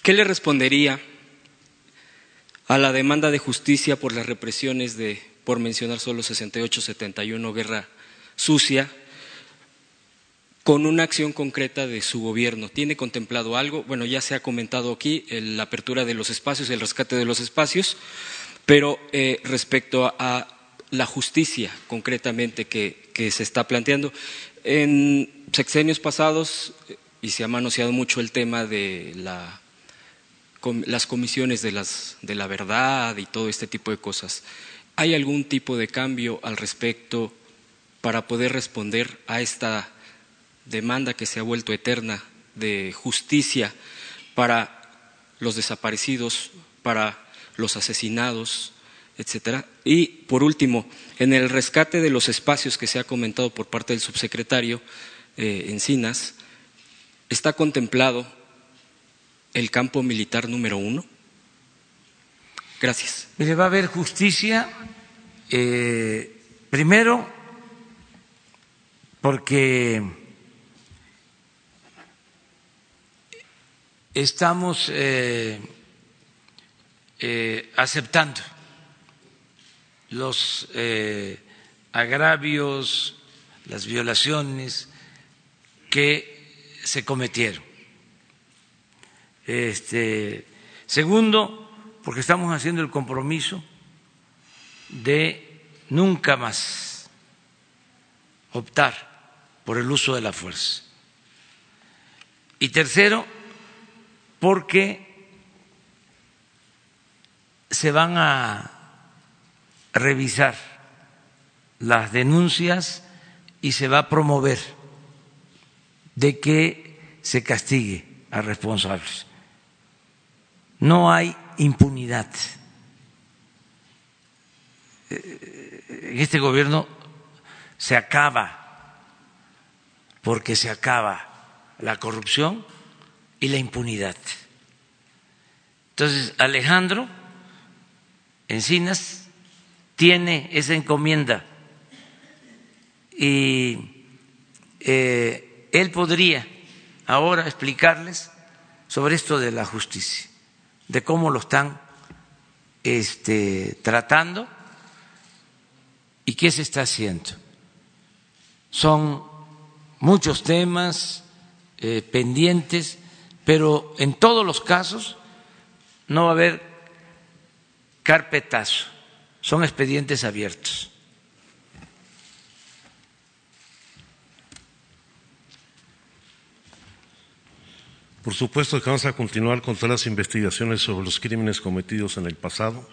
¿Qué le respondería a la demanda de justicia por las represiones de por mencionar solo 68-71, guerra sucia, con una acción concreta de su gobierno. ¿Tiene contemplado algo? Bueno, ya se ha comentado aquí la apertura de los espacios, el rescate de los espacios, pero eh, respecto a, la justicia concretamente que, se está planteando, en sexenios pasados, y se ha manoseado mucho el tema de la, las comisiones de, las, de la verdad y todo este tipo de cosas, ¿hay algún tipo de cambio al respecto para poder responder a esta demanda que se ha vuelto eterna de justicia para los desaparecidos, para los asesinados, etcétera. Y por último, en el rescate de los espacios que se ha comentado por parte del subsecretario eh, Encinas, ¿está contemplado el campo militar número uno? Gracias. Mire, va a haber justicia, eh, primero, porque estamos eh, eh, aceptando los eh, agravios, las violaciones que se cometieron. Este, segundo, porque estamos haciendo el compromiso de nunca más optar por el uso de la fuerza. Y tercero, porque se van a revisar las denuncias y se va a promover de que se castigue a responsables. No hay impunidad. En este gobierno se acaba, porque se acaba la corrupción y la impunidad. Entonces, Alejandro Encinas tiene esa encomienda y eh, él podría ahora explicarles sobre esto de la justicia, de cómo lo están este, tratando y qué se está haciendo. Son muchos temas eh, pendientes pero en todos los casos no va a haber carpetazo, son expedientes abiertos. Por supuesto que vamos a continuar con todas las investigaciones sobre los crímenes cometidos en el pasado.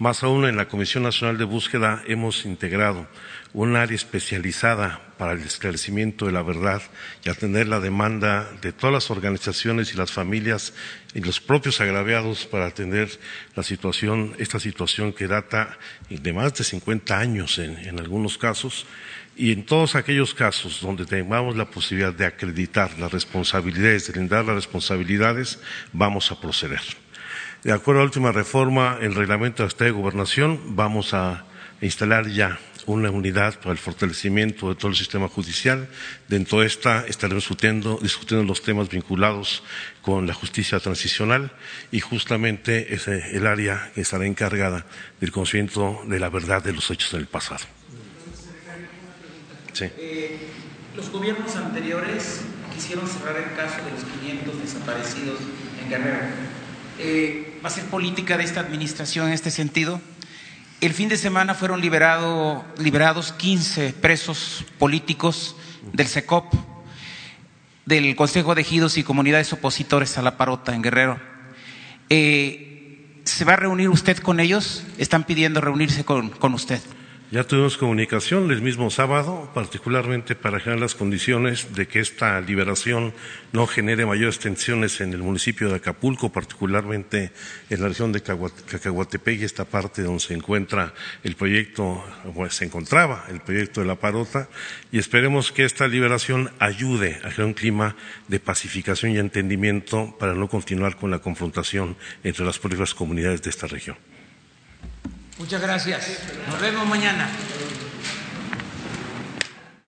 Más aún, en la Comisión Nacional de Búsqueda hemos integrado un área especializada para el esclarecimiento de la verdad y atender la demanda de todas las organizaciones y las familias y los propios agraviados para atender la situación, esta situación que data de más de 50 años en, algunos casos y en todos aquellos casos donde tengamos la posibilidad de acreditar las responsabilidades, de brindar las responsabilidades, vamos a proceder. De acuerdo a la última reforma, el reglamento de Estado de Gobernación, vamos a instalar ya una unidad para el fortalecimiento de todo el sistema judicial. Dentro de esta estaremos discutiendo, los temas vinculados con la justicia transicional y justamente es el área que estará encargada del conocimiento de la verdad de los hechos del pasado. Eh, los gobiernos anteriores quisieron cerrar el caso de los 500 desaparecidos en Guerrero. Eh, ¿Va a ser política de esta administración en este sentido? El fin de semana fueron liberado, liberados 15 presos políticos del SECOP, del Consejo de Ejidos y Comunidades Opositores a la Parota en Guerrero. Eh, ¿Se va a reunir usted con ellos? Están pidiendo reunirse con, con usted. Ya tuvimos comunicación el mismo sábado, particularmente para generar las condiciones de que esta liberación no genere mayores tensiones en el municipio de Acapulco, particularmente en la región de Cacahuatepec y esta parte donde se encuentra el proyecto, o se encontraba el proyecto de la Parota, y esperemos que esta liberación ayude a crear un clima de pacificación y entendimiento para no continuar con la confrontación entre las propias comunidades de esta región. Muchas gracias. Nos vemos mañana.